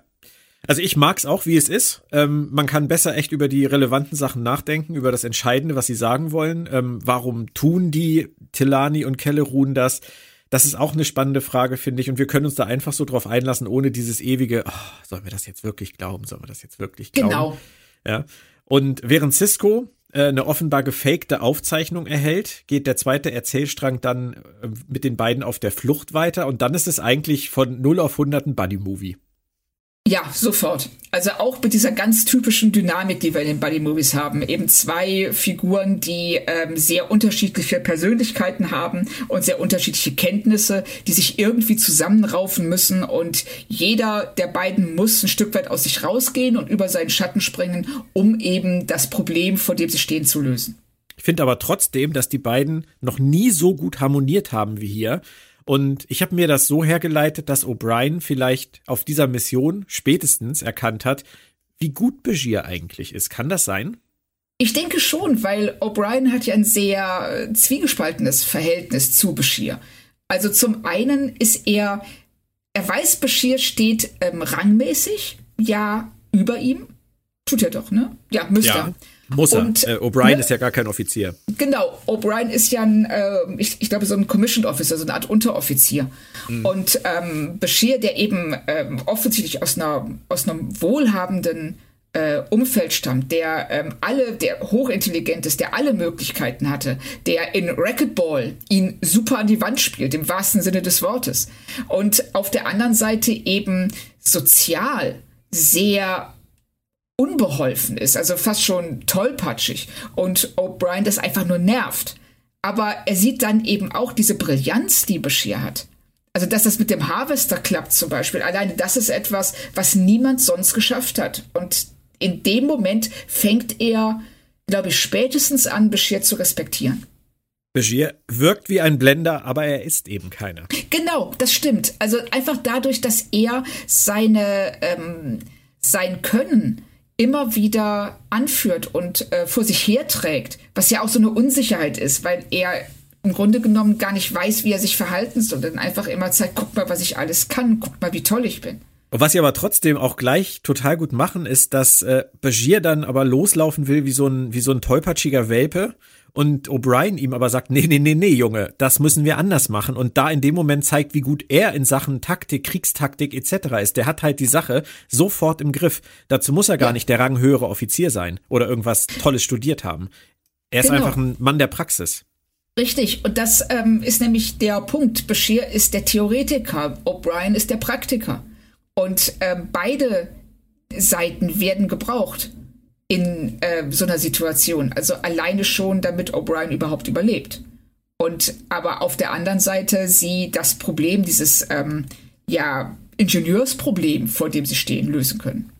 Also ich mag's auch, wie es ist. Ähm, man kann besser echt über die relevanten Sachen nachdenken, über das Entscheidende, was sie sagen wollen. Ähm, warum tun die Tilani und Kellerun das? Das ist auch eine spannende Frage, finde ich. Und wir können uns da einfach so drauf einlassen, ohne dieses ewige, oh, sollen wir das jetzt wirklich glauben? Sollen wir das jetzt wirklich glauben? Genau. Ja. Und während Cisco äh, eine offenbar gefakte Aufzeichnung erhält, geht der zweite Erzählstrang dann äh, mit den beiden auf der Flucht weiter. Und dann ist es eigentlich von 0 auf 100 ein Buddy-Movie. Ja, sofort. Also auch mit dieser ganz typischen Dynamik, die wir in den Buddy Movies haben. Eben zwei Figuren, die ähm, sehr unterschiedliche Persönlichkeiten haben und sehr unterschiedliche Kenntnisse, die sich irgendwie zusammenraufen müssen und jeder der beiden muss ein Stück weit aus sich rausgehen und über seinen Schatten springen, um eben das Problem, vor dem sie stehen, zu lösen. Ich finde aber trotzdem, dass die beiden noch nie so gut harmoniert haben wie hier. Und ich habe mir das so hergeleitet, dass O'Brien vielleicht auf dieser Mission spätestens erkannt hat, wie gut Begier eigentlich ist. Kann das sein? Ich denke schon, weil O'Brien hat ja ein sehr zwiegespaltenes Verhältnis zu Bashir. Also zum einen ist er, er weiß, Bashir steht ähm, rangmäßig ja über ihm. Tut er doch, ne? Ja, müsste ja. Muss er. Und, äh, O'Brien ne, ist ja gar kein Offizier. Genau, O'Brien ist ja ein, äh, ich, ich glaube, so ein Commissioned Officer, so eine Art Unteroffizier. Mhm. Und ähm, Bashir, der eben ähm, offensichtlich aus, einer, aus einem wohlhabenden äh, Umfeld stammt, der ähm, alle, der hochintelligent ist, der alle Möglichkeiten hatte, der in Racquetball ihn super an die Wand spielt, im wahrsten Sinne des Wortes. Und auf der anderen Seite eben sozial sehr unbeholfen ist, also fast schon tollpatschig und O'Brien das einfach nur nervt. Aber er sieht dann eben auch diese Brillanz, die Bashir hat. Also, dass das mit dem Harvester klappt zum Beispiel, alleine das ist etwas, was niemand sonst geschafft hat. Und in dem Moment fängt er, glaube ich, spätestens an, Bashir zu respektieren. Bashir wirkt wie ein Blender, aber er ist eben keiner. Genau, das stimmt. Also einfach dadurch, dass er seine, ähm, sein Können immer wieder anführt und äh, vor sich herträgt, was ja auch so eine Unsicherheit ist, weil er im Grunde genommen gar nicht weiß, wie er sich verhalten soll, dann einfach immer zeigt, guck mal, was ich alles kann, guck mal, wie toll ich bin. Was sie aber trotzdem auch gleich total gut machen, ist, dass äh, Bashir dann aber loslaufen will wie so ein, wie so ein tollpatschiger Welpe und O'Brien ihm aber sagt, nee, nee, nee, nee, Junge, das müssen wir anders machen und da in dem Moment zeigt, wie gut er in Sachen Taktik, Kriegstaktik etc. ist. Der hat halt die Sache sofort im Griff. Dazu muss er gar ja. nicht der ranghöhere Offizier sein oder irgendwas Tolles studiert haben. Er ist genau. einfach ein Mann der Praxis. Richtig, und das ähm, ist nämlich der Punkt. Bashir ist der Theoretiker, O'Brien ist der Praktiker. Und ähm, beide Seiten werden gebraucht. In äh, so einer Situation. Also alleine schon, damit O'Brien überhaupt überlebt. Und aber auf der anderen Seite sie das Problem, dieses ähm, ja, Ingenieursproblem, vor dem sie stehen, lösen können.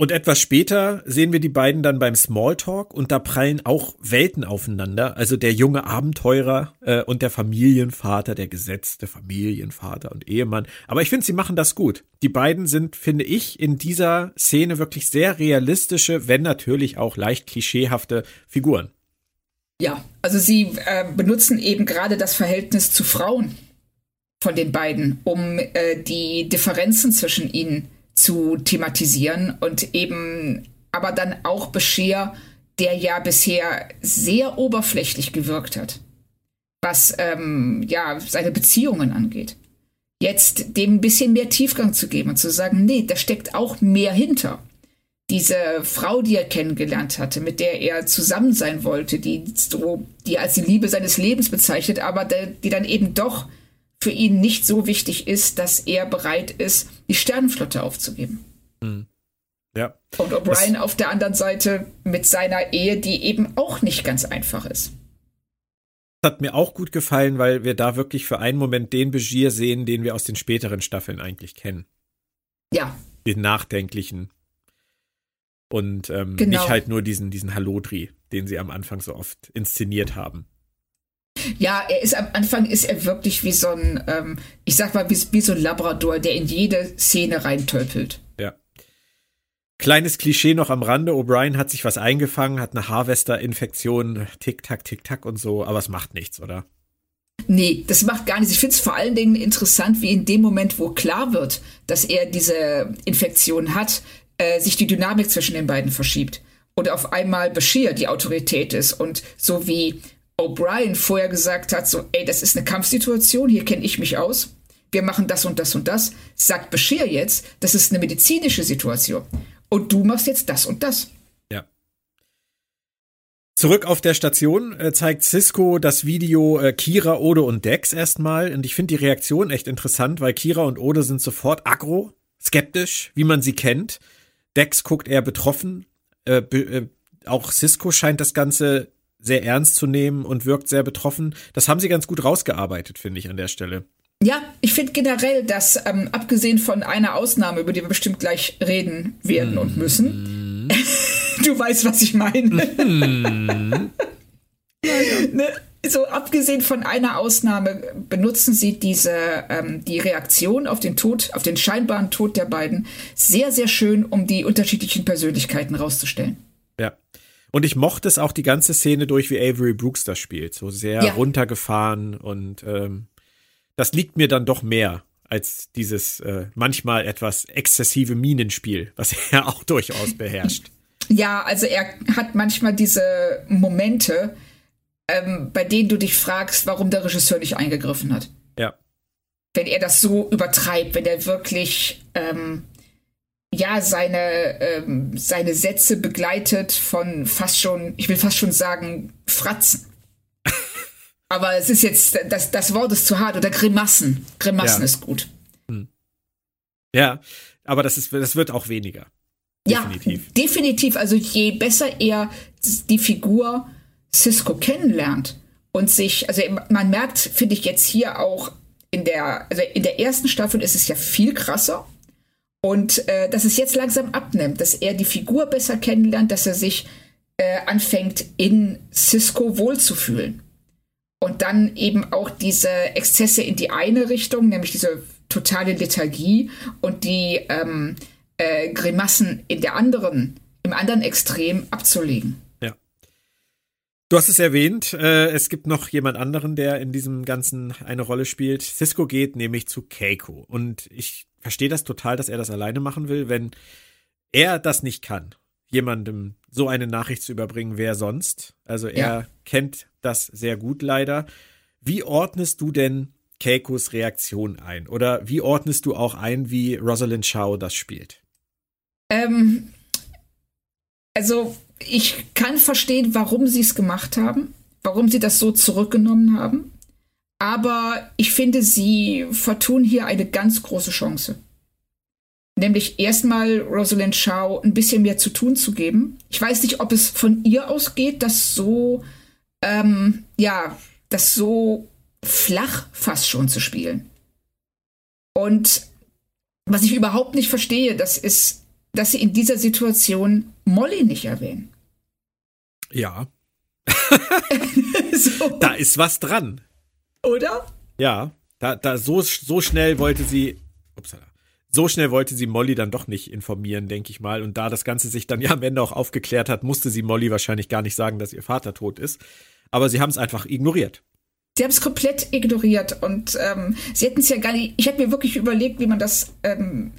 Und etwas später sehen wir die beiden dann beim Smalltalk und da prallen auch Welten aufeinander. Also der junge Abenteurer äh, und der Familienvater, der gesetzte Familienvater und Ehemann. Aber ich finde, sie machen das gut. Die beiden sind, finde ich, in dieser Szene wirklich sehr realistische, wenn natürlich auch leicht klischeehafte Figuren. Ja, also sie äh, benutzen eben gerade das Verhältnis zu Frauen von den beiden, um äh, die Differenzen zwischen ihnen zu thematisieren und eben aber dann auch Bescheer, der ja bisher sehr oberflächlich gewirkt hat, was ähm, ja seine Beziehungen angeht. Jetzt dem ein bisschen mehr Tiefgang zu geben und zu sagen, nee, da steckt auch mehr hinter. Diese Frau, die er kennengelernt hatte, mit der er zusammen sein wollte, die so, die als die Liebe seines Lebens bezeichnet, aber die dann eben doch für ihn nicht so wichtig ist, dass er bereit ist, die Sternenflotte aufzugeben. Mhm. Ja. Und O'Brien auf der anderen Seite mit seiner Ehe, die eben auch nicht ganz einfach ist. Das hat mir auch gut gefallen, weil wir da wirklich für einen Moment den Begier sehen, den wir aus den späteren Staffeln eigentlich kennen. Ja. Den nachdenklichen. Und ähm, genau. nicht halt nur diesen, diesen Hallodri, den sie am Anfang so oft inszeniert haben. Ja, er ist am Anfang ist er wirklich wie so ein, ähm, ich sag mal, wie, wie so ein Labrador, der in jede Szene reintölpelt. Ja. Kleines Klischee noch am Rande. O'Brien hat sich was eingefangen, hat eine Harvester-Infektion, tick-tack, tick-tack und so, aber es macht nichts, oder? Nee, das macht gar nichts. Ich finde es vor allen Dingen interessant, wie in dem Moment, wo klar wird, dass er diese Infektion hat, äh, sich die Dynamik zwischen den beiden verschiebt. Und auf einmal Bashir die Autorität ist und so wie O'Brien vorher gesagt hat, so, ey, das ist eine Kampfsituation, hier kenne ich mich aus, wir machen das und das und das, sagt Bashir jetzt, das ist eine medizinische Situation. Und du machst jetzt das und das. Ja. Zurück auf der Station äh, zeigt Cisco das Video äh, Kira, Ode und Dex erstmal. Und ich finde die Reaktion echt interessant, weil Kira und Ode sind sofort aggro, skeptisch, wie man sie kennt. Dex guckt eher betroffen. Äh, äh auch Cisco scheint das Ganze sehr ernst zu nehmen und wirkt sehr betroffen. Das haben sie ganz gut rausgearbeitet, finde ich, an der Stelle. Ja, ich finde generell, dass ähm, abgesehen von einer Ausnahme, über die wir bestimmt gleich reden werden mm. und müssen, du weißt, was ich meine. Mm. ne? So abgesehen von einer Ausnahme benutzen sie diese ähm, die Reaktion auf den Tod, auf den scheinbaren Tod der beiden sehr sehr schön, um die unterschiedlichen Persönlichkeiten rauszustellen. Und ich mochte es auch die ganze Szene durch, wie Avery Brooks das spielt. So sehr ja. runtergefahren und ähm, das liegt mir dann doch mehr als dieses äh, manchmal etwas exzessive Minenspiel, was er auch durchaus beherrscht. Ja, also er hat manchmal diese Momente, ähm, bei denen du dich fragst, warum der Regisseur nicht eingegriffen hat. Ja. Wenn er das so übertreibt, wenn er wirklich ähm, ja, seine, ähm, seine Sätze begleitet von fast schon, ich will fast schon sagen, Fratzen. Aber es ist jetzt, das, das Wort ist zu hart, oder Grimassen. Grimassen ja. ist gut. Hm. Ja, aber das, ist, das wird auch weniger. Definitiv. Ja, definitiv. Also je besser er die Figur Cisco kennenlernt und sich, also man merkt, finde ich jetzt hier auch in der, also in der ersten Staffel ist es ja viel krasser und äh, dass es jetzt langsam abnimmt, dass er die Figur besser kennenlernt, dass er sich äh, anfängt, in Cisco wohlzufühlen. Und dann eben auch diese Exzesse in die eine Richtung, nämlich diese totale Lethargie und die ähm, äh, Grimassen in der anderen, im anderen Extrem abzulegen. Du hast es erwähnt, äh, es gibt noch jemand anderen, der in diesem Ganzen eine Rolle spielt. Cisco geht nämlich zu Keiko. Und ich verstehe das total, dass er das alleine machen will. Wenn er das nicht kann, jemandem so eine Nachricht zu überbringen, wer sonst? Also er ja. kennt das sehr gut leider. Wie ordnest du denn Keikos Reaktion ein? Oder wie ordnest du auch ein, wie Rosalind Shaw das spielt? Ähm, also ich kann verstehen, warum sie es gemacht haben, warum sie das so zurückgenommen haben. Aber ich finde, sie vertun hier eine ganz große Chance. nämlich erstmal Rosalind Shaw ein bisschen mehr zu tun zu geben. Ich weiß nicht, ob es von ihr ausgeht, das so, ähm, ja, das so flach fast schon zu spielen. Und was ich überhaupt nicht verstehe, das ist, dass sie in dieser Situation Molly nicht erwähnen. Ja. so. Da ist was dran. Oder? Ja, da, da so, so schnell wollte sie, upsala, so schnell wollte sie Molly dann doch nicht informieren, denke ich mal. Und da das Ganze sich dann ja am Ende auch aufgeklärt hat, musste sie Molly wahrscheinlich gar nicht sagen, dass ihr Vater tot ist. Aber sie haben es einfach ignoriert. Sie haben es komplett ignoriert und ähm, sie hätten es ja gar nicht. Ich hätte mir wirklich überlegt, wie man das ähm,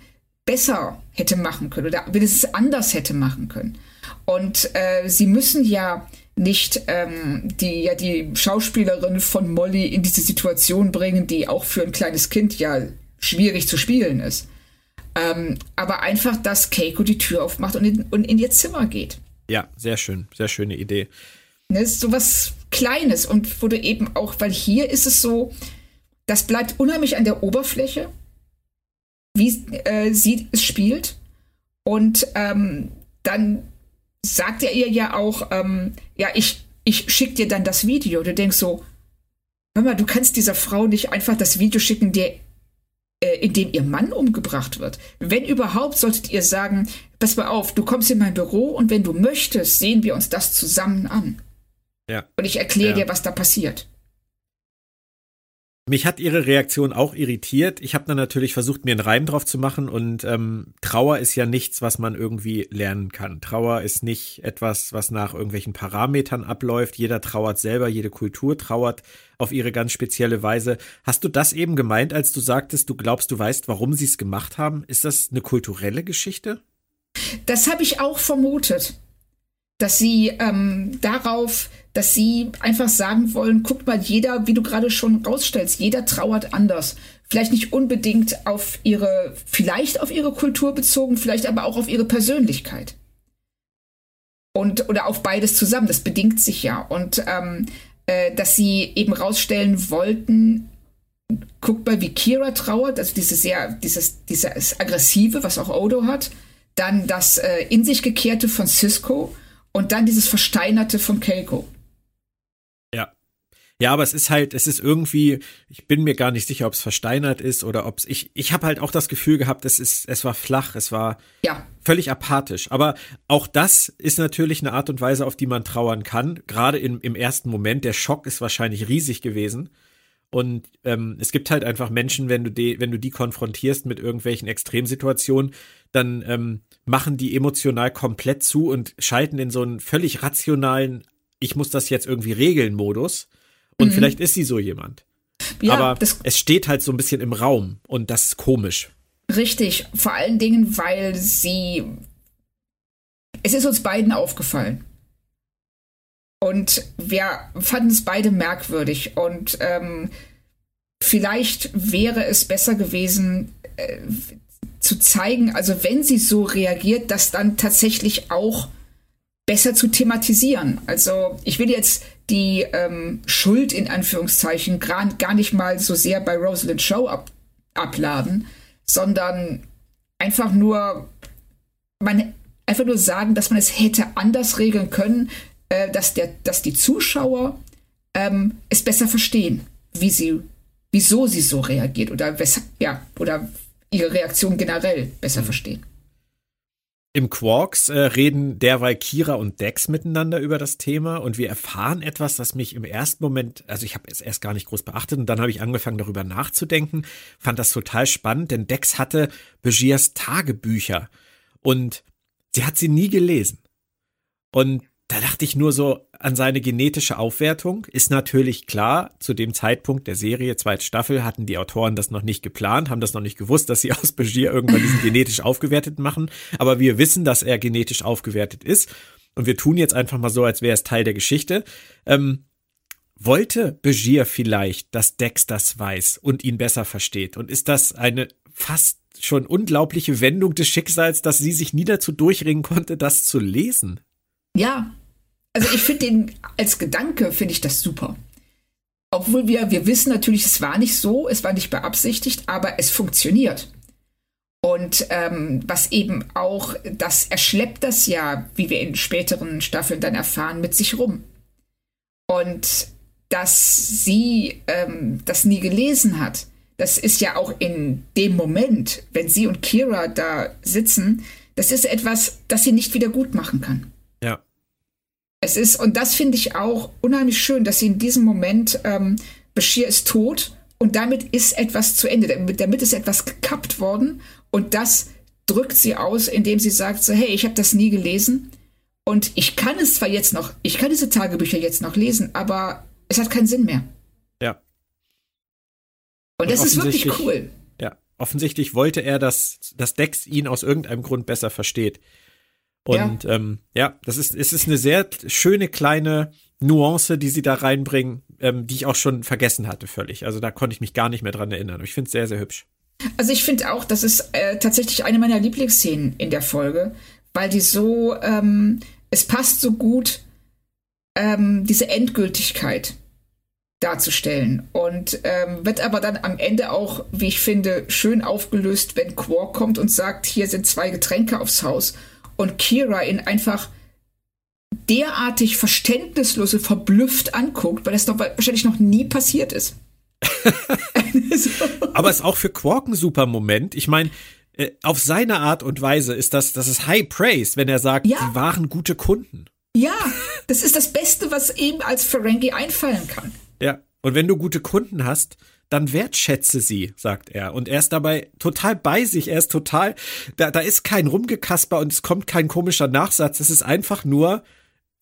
besser hätte machen können oder wie es anders hätte machen können. Und äh, sie müssen ja nicht ähm, die, ja, die Schauspielerin von Molly in diese Situation bringen, die auch für ein kleines Kind ja schwierig zu spielen ist. Ähm, aber einfach, dass Keiko die Tür aufmacht und in, und in ihr Zimmer geht. Ja, sehr schön, sehr schöne Idee. Das ist so was Kleines und wurde eben auch, weil hier ist es so, das bleibt unheimlich an der Oberfläche, wie äh, sie es spielt. Und ähm, dann sagt er ihr ja auch, ähm, ja, ich, ich schick dir dann das Video. Du denkst so, hör mal, du kannst dieser Frau nicht einfach das Video schicken, der äh, in dem ihr Mann umgebracht wird. Wenn überhaupt, solltet ihr sagen, pass mal auf, du kommst in mein Büro und wenn du möchtest, sehen wir uns das zusammen an. Ja. Und ich erkläre ja. dir, was da passiert. Mich hat ihre Reaktion auch irritiert. Ich habe dann natürlich versucht, mir einen Reim drauf zu machen und ähm, Trauer ist ja nichts, was man irgendwie lernen kann. Trauer ist nicht etwas, was nach irgendwelchen Parametern abläuft. Jeder trauert selber, jede Kultur trauert auf ihre ganz spezielle Weise. Hast du das eben gemeint, als du sagtest, du glaubst, du weißt, warum sie es gemacht haben? Ist das eine kulturelle Geschichte? Das habe ich auch vermutet, dass sie ähm, darauf dass sie einfach sagen wollen, guck mal, jeder, wie du gerade schon rausstellst, jeder trauert anders. Vielleicht nicht unbedingt auf ihre, vielleicht auf ihre Kultur bezogen, vielleicht aber auch auf ihre Persönlichkeit. Und, oder auf beides zusammen, das bedingt sich ja. Und ähm, äh, dass sie eben rausstellen wollten, guckt mal, wie Kira trauert, also diese sehr, dieses, dieses Aggressive, was auch Odo hat, dann das äh, in sich gekehrte von Cisco und dann dieses Versteinerte von Keiko. Ja, aber es ist halt, es ist irgendwie, ich bin mir gar nicht sicher, ob es versteinert ist oder ob es, ich, ich habe halt auch das Gefühl gehabt, es ist, es war flach, es war ja. völlig apathisch. Aber auch das ist natürlich eine Art und Weise, auf die man trauern kann. Gerade im, im ersten Moment, der Schock ist wahrscheinlich riesig gewesen. Und ähm, es gibt halt einfach Menschen, wenn du die, wenn du die konfrontierst mit irgendwelchen Extremsituationen, dann ähm, machen die emotional komplett zu und schalten in so einen völlig rationalen, ich muss das jetzt irgendwie regeln Modus und mhm. vielleicht ist sie so jemand. Ja, Aber es steht halt so ein bisschen im Raum und das ist komisch. Richtig, vor allen Dingen, weil sie. Es ist uns beiden aufgefallen. Und wir fanden es beide merkwürdig. Und ähm, vielleicht wäre es besser gewesen, äh, zu zeigen, also wenn sie so reagiert, das dann tatsächlich auch besser zu thematisieren. Also ich will jetzt die ähm, Schuld in Anführungszeichen gar nicht mal so sehr bei Rosalind Show ab, abladen, sondern einfach nur man einfach nur sagen, dass man es hätte anders regeln können, äh, dass der, dass die Zuschauer ähm, es besser verstehen, wie sie, wieso sie so reagiert oder ja, oder ihre Reaktion generell besser mhm. verstehen. Im Quarks äh, reden derweil Kira und Dex miteinander über das Thema und wir erfahren etwas, das mich im ersten Moment, also ich habe es erst gar nicht groß beachtet und dann habe ich angefangen darüber nachzudenken, fand das total spannend, denn Dex hatte Begiers Tagebücher und sie hat sie nie gelesen. Und da dachte ich nur so an seine genetische Aufwertung. Ist natürlich klar, zu dem Zeitpunkt der Serie, zweite Staffel, hatten die Autoren das noch nicht geplant, haben das noch nicht gewusst, dass sie aus Begier irgendwann diesen genetisch aufgewertet machen. Aber wir wissen, dass er genetisch aufgewertet ist. Und wir tun jetzt einfach mal so, als wäre es Teil der Geschichte. Ähm, wollte Begier vielleicht, dass Dex das weiß und ihn besser versteht? Und ist das eine fast schon unglaubliche Wendung des Schicksals, dass sie sich nie dazu durchringen konnte, das zu lesen? Ja, also ich finde den als Gedanke finde ich das super. Obwohl wir, wir wissen natürlich, es war nicht so, es war nicht beabsichtigt, aber es funktioniert. Und ähm, was eben auch, das erschleppt das ja, wie wir in späteren Staffeln dann erfahren, mit sich rum. Und dass sie ähm, das nie gelesen hat, das ist ja auch in dem Moment, wenn sie und Kira da sitzen, das ist etwas, das sie nicht wieder gut machen kann. Es ist, und das finde ich auch unheimlich schön, dass sie in diesem Moment, ähm, Bashir ist tot und damit ist etwas zu Ende, damit, damit ist etwas gekappt worden und das drückt sie aus, indem sie sagt so, hey, ich habe das nie gelesen und ich kann es zwar jetzt noch, ich kann diese Tagebücher jetzt noch lesen, aber es hat keinen Sinn mehr. Ja. Und, und das ist wirklich cool. Ja, offensichtlich wollte er, dass, dass Dex ihn aus irgendeinem Grund besser versteht. Und ja, ähm, ja das ist, es ist eine sehr schöne kleine Nuance, die sie da reinbringen, ähm, die ich auch schon vergessen hatte völlig. Also da konnte ich mich gar nicht mehr dran erinnern. Ich finde es sehr, sehr hübsch. Also ich finde auch, das ist äh, tatsächlich eine meiner Lieblingsszenen in der Folge, weil die so, ähm, es passt so gut, ähm, diese Endgültigkeit darzustellen und ähm, wird aber dann am Ende auch, wie ich finde, schön aufgelöst, wenn Quark kommt und sagt, hier sind zwei Getränke aufs Haus und Kira ihn einfach derartig verständnislose, verblüfft anguckt, weil das doch wahrscheinlich noch nie passiert ist. Aber es ist auch für Quark ein super Moment. Ich meine, äh, auf seine Art und Weise ist das, das ist High Praise, wenn er sagt, ja. die waren gute Kunden. Ja, das ist das Beste, was ihm als Ferengi einfallen kann. Ja, und wenn du gute Kunden hast, dann wertschätze sie, sagt er. Und er ist dabei total bei sich. Er ist total, da, da ist kein Rumgekasper und es kommt kein komischer Nachsatz. Es ist einfach nur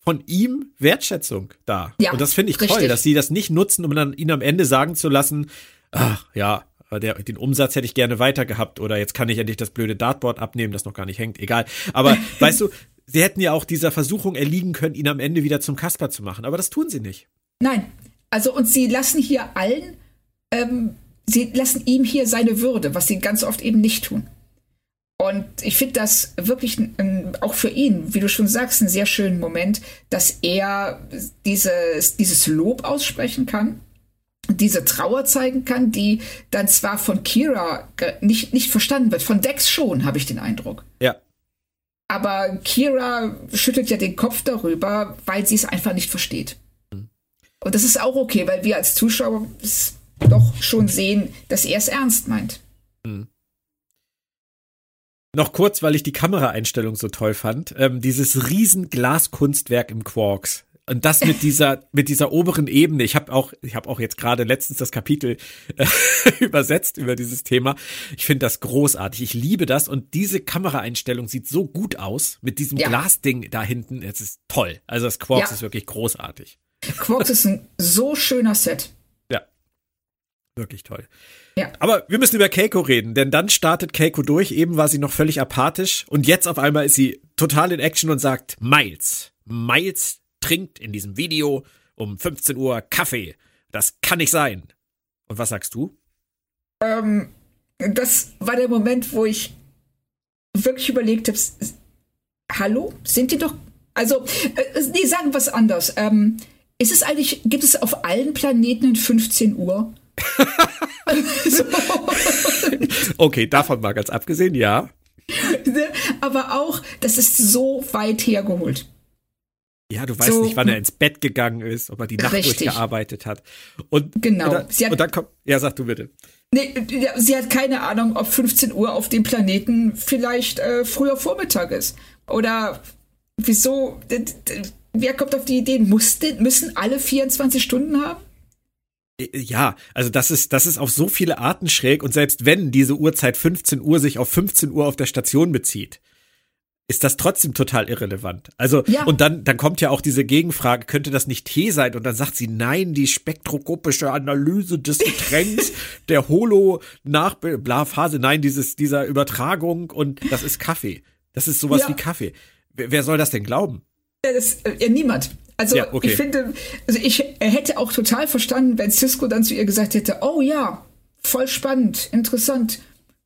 von ihm Wertschätzung da. Ja, und das finde ich richtig. toll, dass sie das nicht nutzen, um dann ihn am Ende sagen zu lassen, ach ja, der, den Umsatz hätte ich gerne weiter gehabt oder jetzt kann ich endlich das blöde Dartboard abnehmen, das noch gar nicht hängt, egal. Aber weißt du, sie hätten ja auch dieser Versuchung erliegen können, ihn am Ende wieder zum Kasper zu machen, aber das tun sie nicht. Nein, also und sie lassen hier allen, ähm, sie lassen ihm hier seine Würde, was sie ganz oft eben nicht tun. Und ich finde das wirklich ähm, auch für ihn, wie du schon sagst, einen sehr schönen Moment, dass er dieses, dieses Lob aussprechen kann, diese Trauer zeigen kann, die dann zwar von Kira nicht, nicht verstanden wird, von Dex schon, habe ich den Eindruck. Ja. Aber Kira schüttelt ja den Kopf darüber, weil sie es einfach nicht versteht. Mhm. Und das ist auch okay, weil wir als Zuschauer doch schon sehen, dass er es ernst meint. Mhm. Noch kurz, weil ich die Kameraeinstellung so toll fand. Ähm, dieses riesen Glaskunstwerk im Quarks. Und das mit dieser mit dieser oberen Ebene. Ich habe auch ich habe auch jetzt gerade letztens das Kapitel äh, übersetzt über dieses Thema. Ich finde das großartig. Ich liebe das und diese Kameraeinstellung sieht so gut aus mit diesem ja. Glasding da hinten. Es ist toll. Also das Quarks ja. ist wirklich großartig. Quarks ist ein so schöner Set. Wirklich toll. Ja. Aber wir müssen über Keiko reden, denn dann startet Keiko durch. Eben war sie noch völlig apathisch und jetzt auf einmal ist sie total in Action und sagt, Miles, Miles trinkt in diesem Video um 15 Uhr Kaffee. Das kann nicht sein. Und was sagst du? Ähm, das war der Moment, wo ich wirklich überlegt habe, hallo, sind die doch, also, äh, nee, sagen was anders. Ähm, ist es eigentlich, gibt es auf allen Planeten in 15 Uhr? Okay, davon mal ganz abgesehen, ja. Aber auch, das ist so weit hergeholt. Ja, du weißt so, nicht, wann er ins Bett gegangen ist, ob er die Nacht richtig. durchgearbeitet hat. Und, genau. Und dann, und dann kommt, ja, sag du bitte. Nee, sie hat keine Ahnung, ob 15 Uhr auf dem Planeten vielleicht äh, früher Vormittag ist. Oder wieso, wer kommt auf die Idee, mussten, müssen alle 24 Stunden haben? Äh, ja, also das ist, das ist auf so viele Arten schräg und selbst wenn diese Uhrzeit 15 Uhr sich auf 15 Uhr auf der Station bezieht, ist das trotzdem total irrelevant. Also, ja. und dann, dann kommt ja auch diese Gegenfrage, könnte das nicht Tee sein? Und dann sagt sie, nein, die spektroskopische Analyse des Getränks, der Holo nach bla Phase, nein, dieses, dieser Übertragung und das ist Kaffee. Das ist sowas ja. wie Kaffee. Wer, soll das denn glauben? Das, ja, niemand. Also ja, okay. ich finde, also ich hätte auch total verstanden, wenn Cisco dann zu ihr gesagt hätte, oh ja, voll spannend, interessant.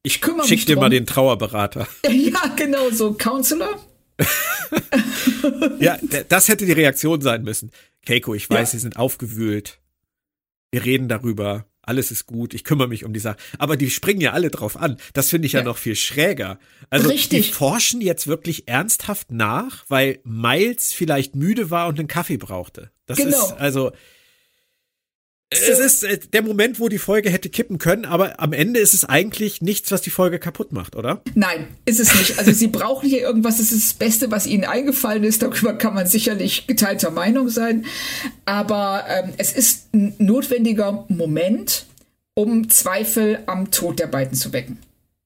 Ich kümmere Schick mich dir drum. mal den Trauerberater. Ja, genau, so Counselor. ja, das hätte die Reaktion sein müssen. Keiko, ich weiß, ja. Sie sind aufgewühlt. Wir reden darüber. Alles ist gut, ich kümmere mich um die Sache. Aber die springen ja alle drauf an. Das finde ich ja, ja, noch viel schräger. Also Richtig. die forschen jetzt wirklich ernsthaft nach, weil Miles vielleicht müde war und einen Kaffee brauchte. Das genau. ist also es ist äh, der Moment, wo die Folge hätte kippen können, aber am Ende ist es eigentlich nichts, was die Folge kaputt macht, oder? Nein, ist es nicht. Also sie brauchen hier irgendwas, das ist das Beste, was ihnen eingefallen ist. Darüber kann man sicherlich geteilter Meinung sein. Aber ähm, es ist ein notwendiger Moment, um Zweifel am Tod der beiden zu wecken.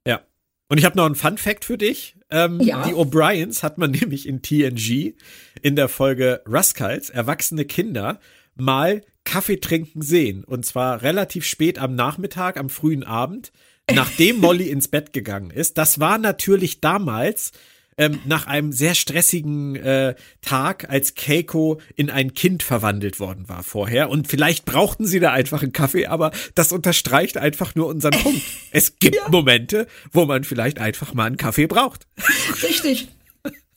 Ja. Und ich habe noch einen Fun Fact für dich. Ähm, ja. Die O'Briens hat man nämlich in TNG in der Folge Ruscals, erwachsene Kinder, mal Kaffee trinken sehen. Und zwar relativ spät am Nachmittag, am frühen Abend, nachdem Molly ins Bett gegangen ist. Das war natürlich damals ähm, nach einem sehr stressigen äh, Tag, als Keiko in ein Kind verwandelt worden war vorher. Und vielleicht brauchten sie da einfach einen Kaffee, aber das unterstreicht einfach nur unseren Punkt. Es gibt ja. Momente, wo man vielleicht einfach mal einen Kaffee braucht. Richtig.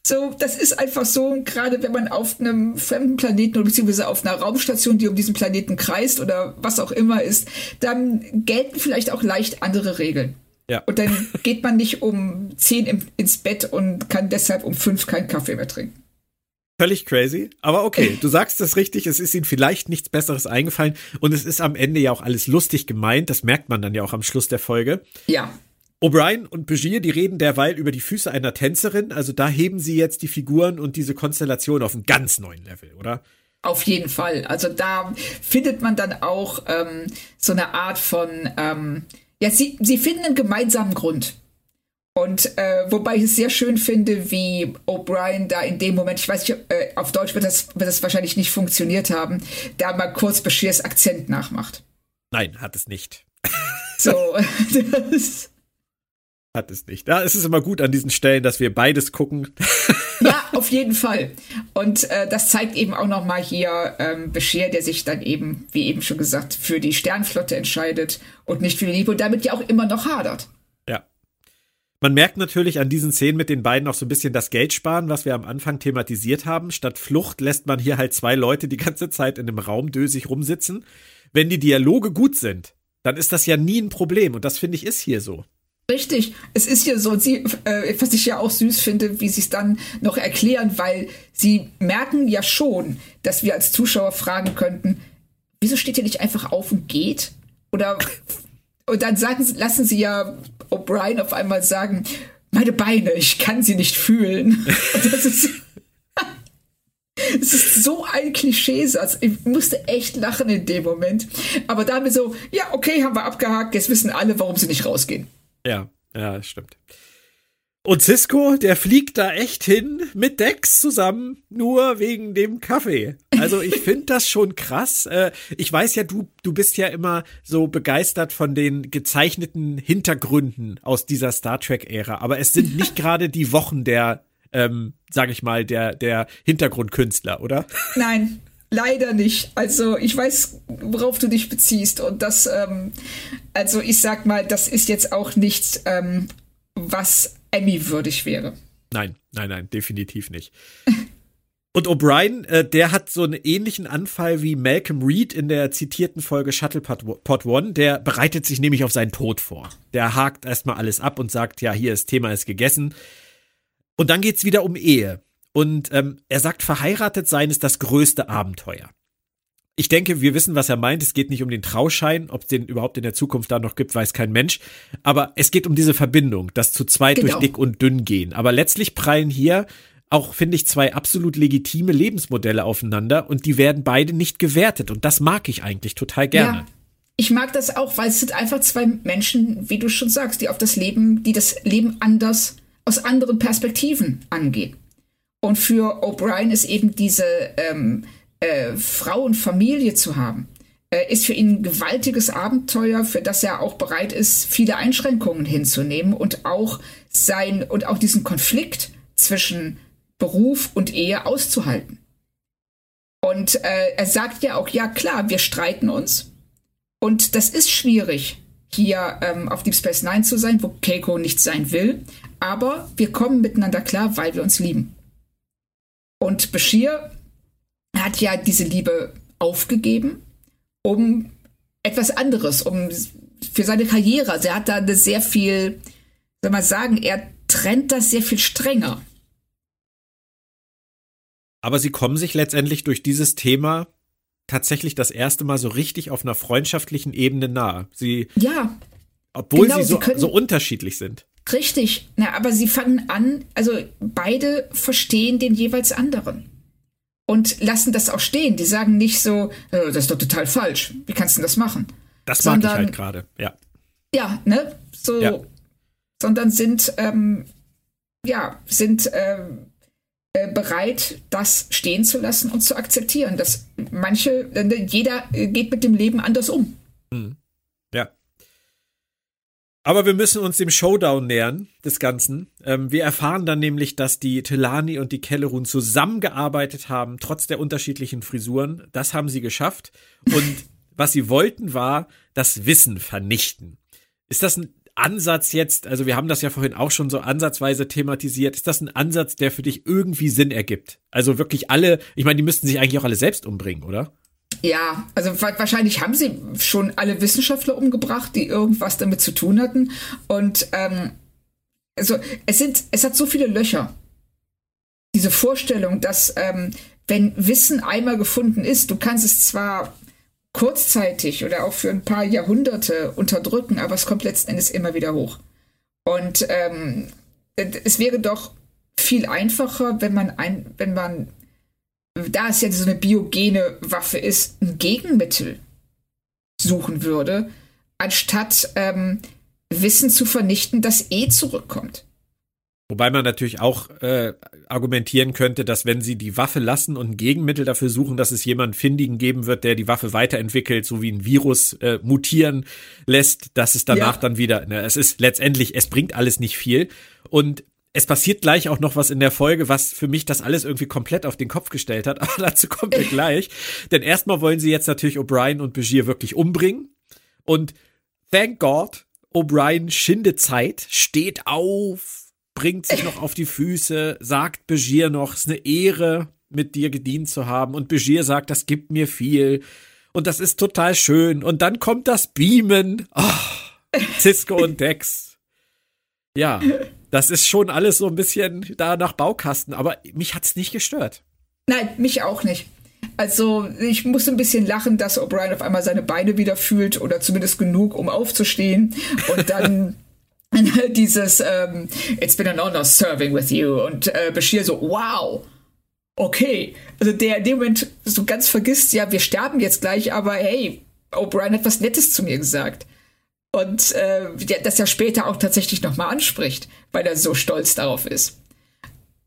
So, das ist einfach so, gerade wenn man auf einem fremden Planeten oder beziehungsweise auf einer Raumstation, die um diesen Planeten kreist oder was auch immer ist, dann gelten vielleicht auch leicht andere Regeln. Ja. Und dann geht man nicht um zehn im, ins Bett und kann deshalb um fünf keinen Kaffee mehr trinken. Völlig crazy. Aber okay, du sagst das richtig, es ist ihnen vielleicht nichts Besseres eingefallen und es ist am Ende ja auch alles lustig gemeint, das merkt man dann ja auch am Schluss der Folge. Ja. O'Brien und Begier, die reden derweil über die Füße einer Tänzerin. Also da heben sie jetzt die Figuren und diese Konstellation auf einen ganz neuen Level, oder? Auf jeden Fall. Also da findet man dann auch ähm, so eine Art von, ähm, ja, sie, sie finden einen gemeinsamen Grund. Und äh, wobei ich es sehr schön finde, wie O'Brien da in dem Moment, ich weiß nicht, äh, auf Deutsch wird das, wird das wahrscheinlich nicht funktioniert haben, da mal kurz Beschirs Akzent nachmacht. Nein, hat es nicht. So, das, hat es nicht. Ja, es ist immer gut an diesen Stellen, dass wir beides gucken. ja, auf jeden Fall. Und äh, das zeigt eben auch noch mal hier ähm, Bescheer, der sich dann eben, wie eben schon gesagt, für die Sternflotte entscheidet und nicht für die Liebe und damit ja auch immer noch hadert. Ja. Man merkt natürlich an diesen Szenen mit den beiden auch so ein bisschen das Geld sparen, was wir am Anfang thematisiert haben. Statt Flucht lässt man hier halt zwei Leute die ganze Zeit in einem Raum dösig rumsitzen. Wenn die Dialoge gut sind, dann ist das ja nie ein Problem. Und das finde ich ist hier so. Richtig, es ist ja so, sie, äh, was ich ja auch süß finde, wie sie es dann noch erklären, weil sie merken ja schon, dass wir als Zuschauer fragen könnten, wieso steht ihr nicht einfach auf und geht? Oder und dann sagen, lassen sie ja O'Brien auf einmal sagen, meine Beine, ich kann sie nicht fühlen. Und das ist es ist so ein Klischeesatz. Ich musste echt lachen in dem Moment. Aber da haben wir so, ja, okay, haben wir abgehakt. Jetzt wissen alle, warum sie nicht rausgehen. Ja, ja, stimmt. Und Cisco, der fliegt da echt hin mit Dex zusammen, nur wegen dem Kaffee. Also ich finde das schon krass. Äh, ich weiß ja, du, du bist ja immer so begeistert von den gezeichneten Hintergründen aus dieser Star Trek-Ära, aber es sind nicht gerade die Wochen der, ähm, sag ich mal, der, der Hintergrundkünstler, oder? Nein, Leider nicht. Also ich weiß, worauf du dich beziehst. Und das, ähm, also ich sag mal, das ist jetzt auch nichts, ähm, was Emmy würdig wäre. Nein, nein, nein, definitiv nicht. Und O'Brien, äh, der hat so einen ähnlichen Anfall wie Malcolm Reed in der zitierten Folge Shuttlepod One. Der bereitet sich nämlich auf seinen Tod vor. Der hakt erstmal alles ab und sagt, ja, hier, das Thema ist gegessen. Und dann geht's wieder um Ehe. Und ähm, er sagt, verheiratet sein ist das größte Abenteuer. Ich denke, wir wissen, was er meint. Es geht nicht um den Trauschein, ob es den überhaupt in der Zukunft da noch gibt, weiß kein Mensch. Aber es geht um diese Verbindung, das zu zweit genau. durch dick und dünn gehen. Aber letztlich prallen hier auch, finde ich, zwei absolut legitime Lebensmodelle aufeinander und die werden beide nicht gewertet. Und das mag ich eigentlich total gerne. Ja. Ich mag das auch, weil es sind einfach zwei Menschen, wie du schon sagst, die auf das Leben, die das Leben anders, aus anderen Perspektiven angehen. Und für O'Brien ist eben diese ähm, äh, Frau und Familie zu haben, äh, ist für ihn ein gewaltiges Abenteuer, für das er auch bereit ist, viele Einschränkungen hinzunehmen und auch sein und auch diesen Konflikt zwischen Beruf und Ehe auszuhalten. Und äh, er sagt ja auch, ja klar, wir streiten uns. Und das ist schwierig, hier ähm, auf Deep Space Nine zu sein, wo Keiko nicht sein will. Aber wir kommen miteinander klar, weil wir uns lieben. Und Bashir hat ja diese Liebe aufgegeben, um etwas anderes, um für seine Karriere. Also er hat da eine sehr viel, soll man sagen, er trennt das sehr viel strenger. Aber sie kommen sich letztendlich durch dieses Thema tatsächlich das erste Mal so richtig auf einer freundschaftlichen Ebene nahe. Sie, ja, obwohl genau, sie so, sie können- so unterschiedlich sind. Richtig. Na, aber sie fangen an, also beide verstehen den jeweils anderen. Und lassen das auch stehen. Die sagen nicht so, äh, das ist doch total falsch. Wie kannst du das machen? Das mag ich Sondern- halt gerade, ja. Ja, ne? So, Ja. sondern sind, ähm, ja, sind ähm, äh, bereit, das stehen zu lassen und zu akzeptieren, dass manche, äh, jeder äh, geht mit dem Leben anders um. Ja. Aber wir müssen uns dem Showdown nähern, des Ganzen. Ähm, wir erfahren dann nämlich, dass die Telani und die Kellerun zusammengearbeitet haben, trotz der unterschiedlichen Frisuren. Das haben sie geschafft. Und was sie wollten, war das Wissen vernichten. Ist das ein Ansatz jetzt, also wir haben das ja vorhin auch schon so ansatzweise thematisiert, ist das ein Ansatz, der für dich irgendwie Sinn ergibt? Also wirklich alle, ich meine, die müssten sich eigentlich auch alle selbst umbringen, oder? Ja, also wa- wahrscheinlich haben sie schon alle Wissenschaftler umgebracht, die irgendwas damit zu tun hatten. Und ähm, also es sind, es hat so viele Löcher. Diese Vorstellung, dass ähm, wenn Wissen einmal gefunden ist, du kannst es zwar kurzzeitig oder auch für ein paar Jahrhunderte unterdrücken, aber es kommt letzten Endes immer wieder hoch. Und ähm, es wäre doch viel einfacher, wenn man ein, wenn man da es ja so eine biogene Waffe ist, ein Gegenmittel suchen würde, anstatt ähm, Wissen zu vernichten, das eh zurückkommt. Wobei man natürlich auch äh, argumentieren könnte, dass wenn sie die Waffe lassen und ein Gegenmittel dafür suchen, dass es jemanden Findigen geben wird, der die Waffe weiterentwickelt, so wie ein Virus äh, mutieren lässt, dass es danach Ja. dann wieder, ne, es ist letztendlich, es bringt alles nicht viel. Und es passiert gleich auch noch was in der Folge, was für mich das alles irgendwie komplett auf den Kopf gestellt hat, aber dazu kommen wir gleich. Denn erstmal wollen sie jetzt natürlich O'Brien und Begier wirklich umbringen. Und thank God, O'Brien schindet Zeit, steht auf, bringt sich noch auf die Füße, sagt Begier noch, es ist eine Ehre, mit dir gedient zu haben. Und Begier sagt, das gibt mir viel. Und das ist total schön. Und dann kommt das Beamen. Oh, Cisco und Dex. Ja, das ist schon alles so ein bisschen da nach Baukasten, aber mich hat's nicht gestört. Nein, mich auch nicht. Also ich muss ein bisschen lachen, dass O'Brien auf einmal seine Beine wieder fühlt oder zumindest genug, um aufzustehen. Und dann dieses ähm, It's been an honor serving with you und äh, Bashir so, wow, okay. Also der in dem Moment so ganz vergisst, ja, wir sterben jetzt gleich, aber hey, O'Brien hat was Nettes zu mir gesagt. Und äh, das ja später auch tatsächlich nochmal anspricht, weil er so stolz darauf ist.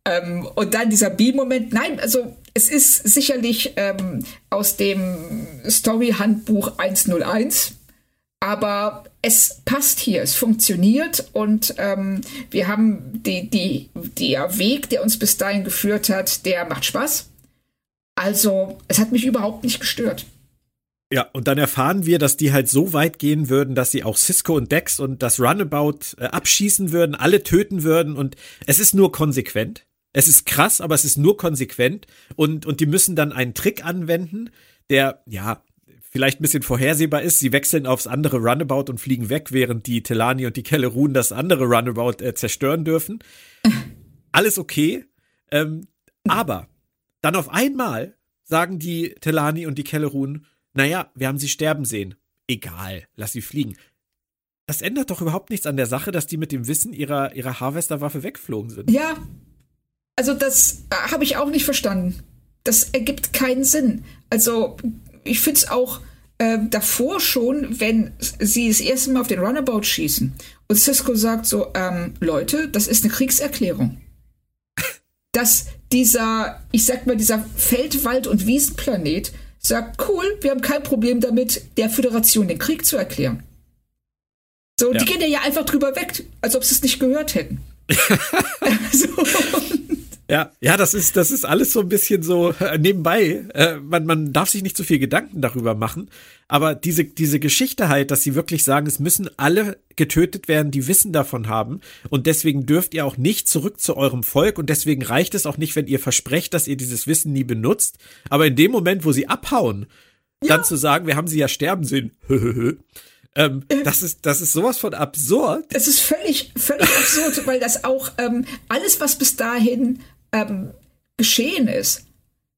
Ähm, und dann dieser B-Moment, nein, also es ist sicherlich ähm, aus dem Story-Handbuch 101, aber es passt hier, es funktioniert und ähm, wir haben die, die, der Weg, der uns bis dahin geführt hat, der macht Spaß. Also, es hat mich überhaupt nicht gestört. Ja, und dann erfahren wir, dass die halt so weit gehen würden, dass sie auch Cisco und Dex und das Runabout äh, abschießen würden, alle töten würden und es ist nur konsequent. Es ist krass, aber es ist nur konsequent und, und die müssen dann einen Trick anwenden, der, ja, vielleicht ein bisschen vorhersehbar ist. Sie wechseln aufs andere Runabout und fliegen weg, während die Telani und die Kellerun das andere Runabout äh, zerstören dürfen. Alles okay. Ähm, aber dann auf einmal sagen die Telani und die Kellerun, naja, wir haben sie sterben sehen. Egal, lass sie fliegen. Das ändert doch überhaupt nichts an der Sache, dass die mit dem Wissen ihrer, ihrer Harvester-Waffe weggeflogen sind. Ja, also das äh, habe ich auch nicht verstanden. Das ergibt keinen Sinn. Also ich finde es auch äh, davor schon, wenn sie das erste Mal auf den Runabout schießen und Cisco sagt so, ähm, Leute, das ist eine Kriegserklärung. Dass dieser, ich sag mal, dieser Feld-, Wald- und Wiesenplanet sagt, cool, wir haben kein Problem damit, der Föderation den Krieg zu erklären. So, Ja. die gehen ja einfach drüber weg, als ob sie es nicht gehört hätten. so. Ja, ja, das ist, das ist alles so ein bisschen so äh, nebenbei. Äh, man, man darf sich nicht so viel Gedanken darüber machen. Aber diese, diese Geschichte halt, dass sie wirklich sagen, es müssen alle getötet werden, die Wissen davon haben. Und deswegen dürft ihr auch nicht zurück zu eurem Volk. Und deswegen reicht es auch nicht, wenn ihr versprecht, dass ihr dieses Wissen nie benutzt. Aber in dem Moment, wo sie abhauen, ja. dann zu sagen, wir haben sie ja sterben sehen. ähm, das ist, das ist sowas von absurd. Es ist völlig, völlig absurd, weil das auch ähm, alles, was bis dahin ähm, geschehen ist,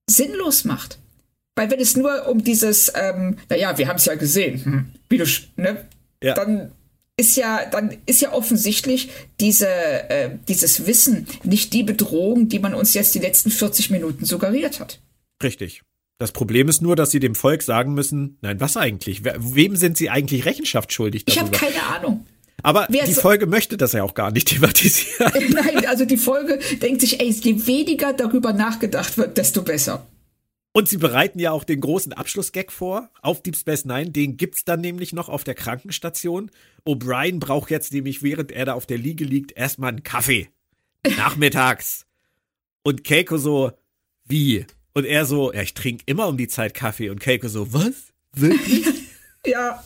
sinnlos macht. Weil wenn es nur um dieses, ähm, naja, wir haben es ja gesehen, hm, wie du, ne, ja. dann ist ja, dann ist ja offensichtlich diese, äh, dieses Wissen nicht die Bedrohung, die man uns jetzt die letzten 40 Minuten suggeriert hat. Richtig. Das Problem ist nur, dass sie dem Volk sagen müssen, nein, was eigentlich? Wem sind sie eigentlich Rechenschaft schuldig? Darüber? Ich habe keine Ahnung. Aber Wer die Folge möchte das ja auch gar nicht thematisieren. Nein, also die Folge denkt sich, ey, je weniger darüber nachgedacht wird, desto besser. Und sie bereiten ja auch den großen Abschlussgag vor auf Deep Space Nine. Den gibt's dann nämlich noch auf der Krankenstation. O'Brien braucht jetzt nämlich, während er da auf der Liege liegt, erstmal einen Kaffee. Nachmittags. Und Keiko so, wie? Und er so, ja, ich trinke immer um die Zeit Kaffee. Und Keiko so, was? Wirklich? ja.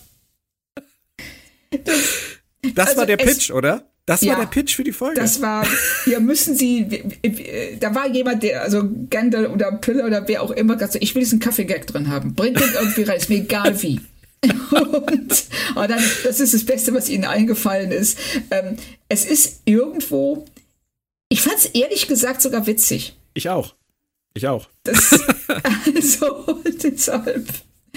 Das, das also war der Pitch, oder? Das ja, war der Pitch für die Folge. Das war, hier müssen Sie, da war jemand, der, also Gandalf oder Pille oder wer auch immer, gesagt, ich will diesen Kaffee-Gag drin haben. Bringt den irgendwie rein, ist mir egal wie. und, und dann, das ist das Beste, was Ihnen eingefallen ist. Ähm, es ist irgendwo, ich fand es ehrlich gesagt sogar witzig. Ich auch. Ich auch. Das, also, deshalb.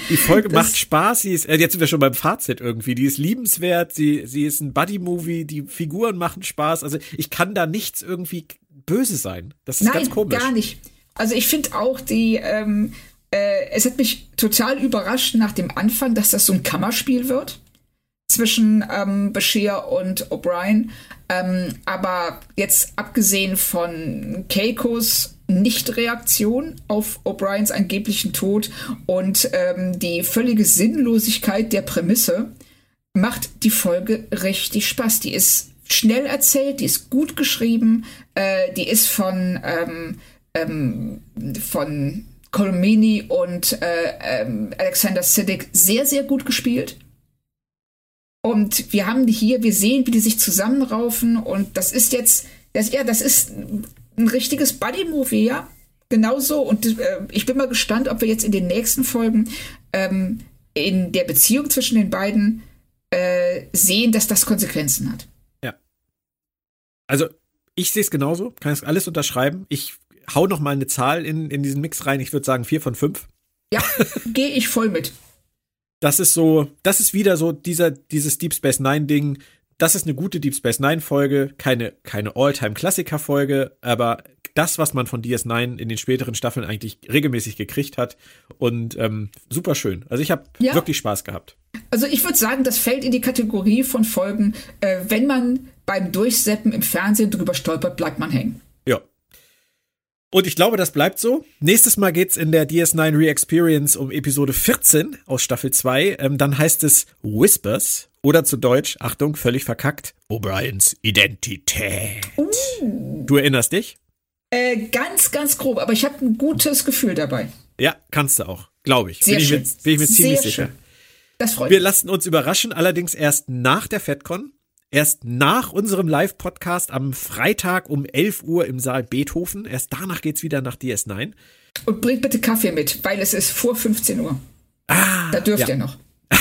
Die Folge das macht Spaß, sie ist, äh, jetzt sind wir schon beim Fazit irgendwie, die ist liebenswert, sie, sie ist ein Buddy-Movie, die Figuren machen Spaß, also ich kann da nichts irgendwie böse sein. Das ist Nein, ganz komisch. gar nicht. Also ich finde auch die, ähm, äh, es hat mich total überrascht nach dem Anfang, dass das so ein Kammerspiel wird zwischen ähm, Bashir und O'Brien. Ähm, aber jetzt abgesehen von Keikos Nichtreaktion auf O'Briens angeblichen Tod und ähm, die völlige Sinnlosigkeit der Prämisse macht die Folge richtig Spaß. Die ist schnell erzählt, die ist gut geschrieben, äh, die ist von, ähm, ähm, von Colmini und äh, ähm, Alexander Siddig sehr, sehr gut gespielt. Und wir haben hier, wir sehen, wie die sich zusammenraufen und das ist jetzt, das, ja, das ist ein richtiges Buddy-Movie, ja. Genauso. Und äh, ich bin mal gespannt, ob wir jetzt in den nächsten Folgen ähm, in der Beziehung zwischen den beiden äh, sehen, dass das Konsequenzen hat. Ja. Also, ich sehe es genauso, kann es alles unterschreiben. Ich hau noch mal eine Zahl in, in diesen Mix rein. Ich würde sagen vier von fünf. Ja, gehe ich voll mit. Das ist so, das ist wieder so dieser, dieses Deep Space Nine Ding das ist eine gute Deep Space Nine Folge, keine, keine All-Time-Klassiker Folge, aber das, was man von DS9 in den späteren Staffeln eigentlich regelmäßig gekriegt hat und ähm, super schön. Also ich habe ja. wirklich Spaß gehabt. Also ich würde sagen, das fällt in die Kategorie von Folgen, äh, wenn man beim Durchseppen im Fernsehen drüber stolpert, bleibt man hängen. Und ich glaube, das bleibt so. Nächstes Mal geht's in der DS9 Re-Experience um Episode 14 aus Staffel 2. Ähm, dann heißt es Whispers oder zu Deutsch, Achtung, völlig verkackt, O'Briens Identität. Uh. Du erinnerst dich? Äh, ganz, ganz grob, aber ich habe ein gutes Gefühl dabei. Ja, kannst du auch, glaube ich. Sehr bin, schön. Ich mir, bin ich mir ziemlich Sehr sicher. Schön. Das freut Wir mich. lassen uns überraschen, allerdings erst nach der FedCon. Erst nach unserem Live-Podcast am Freitag um 11 Uhr im Saal Beethoven. Erst danach geht's wieder nach DS9. Und bringt bitte Kaffee mit, weil es ist vor 15 Uhr. Ah, da dürft ja. ihr noch.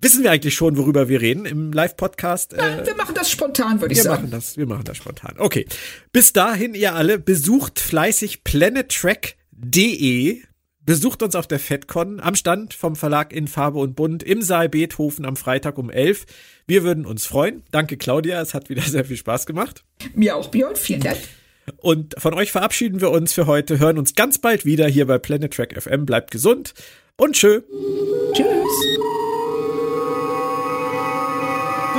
Wissen wir eigentlich schon, worüber wir reden im Live-Podcast? Äh, wir machen das spontan, würde ich wir sagen. Machen das, wir machen das spontan. Okay. Bis dahin, ihr alle, besucht fleißig planettrack.de. Besucht uns auf der FedCon am Stand vom Verlag in Farbe und Bunt im Saal Beethoven am Freitag um 11. Wir würden uns freuen. Danke, Claudia. Es hat wieder sehr viel Spaß gemacht. Mir auch, Björn. Vielen Dank. Und von euch verabschieden wir uns für heute, hören uns ganz bald wieder hier bei Planet Track FM. Bleibt gesund und tschö. Tschüss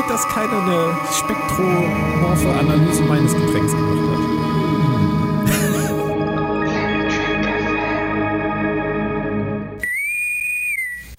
gut, dass keiner eine spektromorphe Analyse meines Getränks gemacht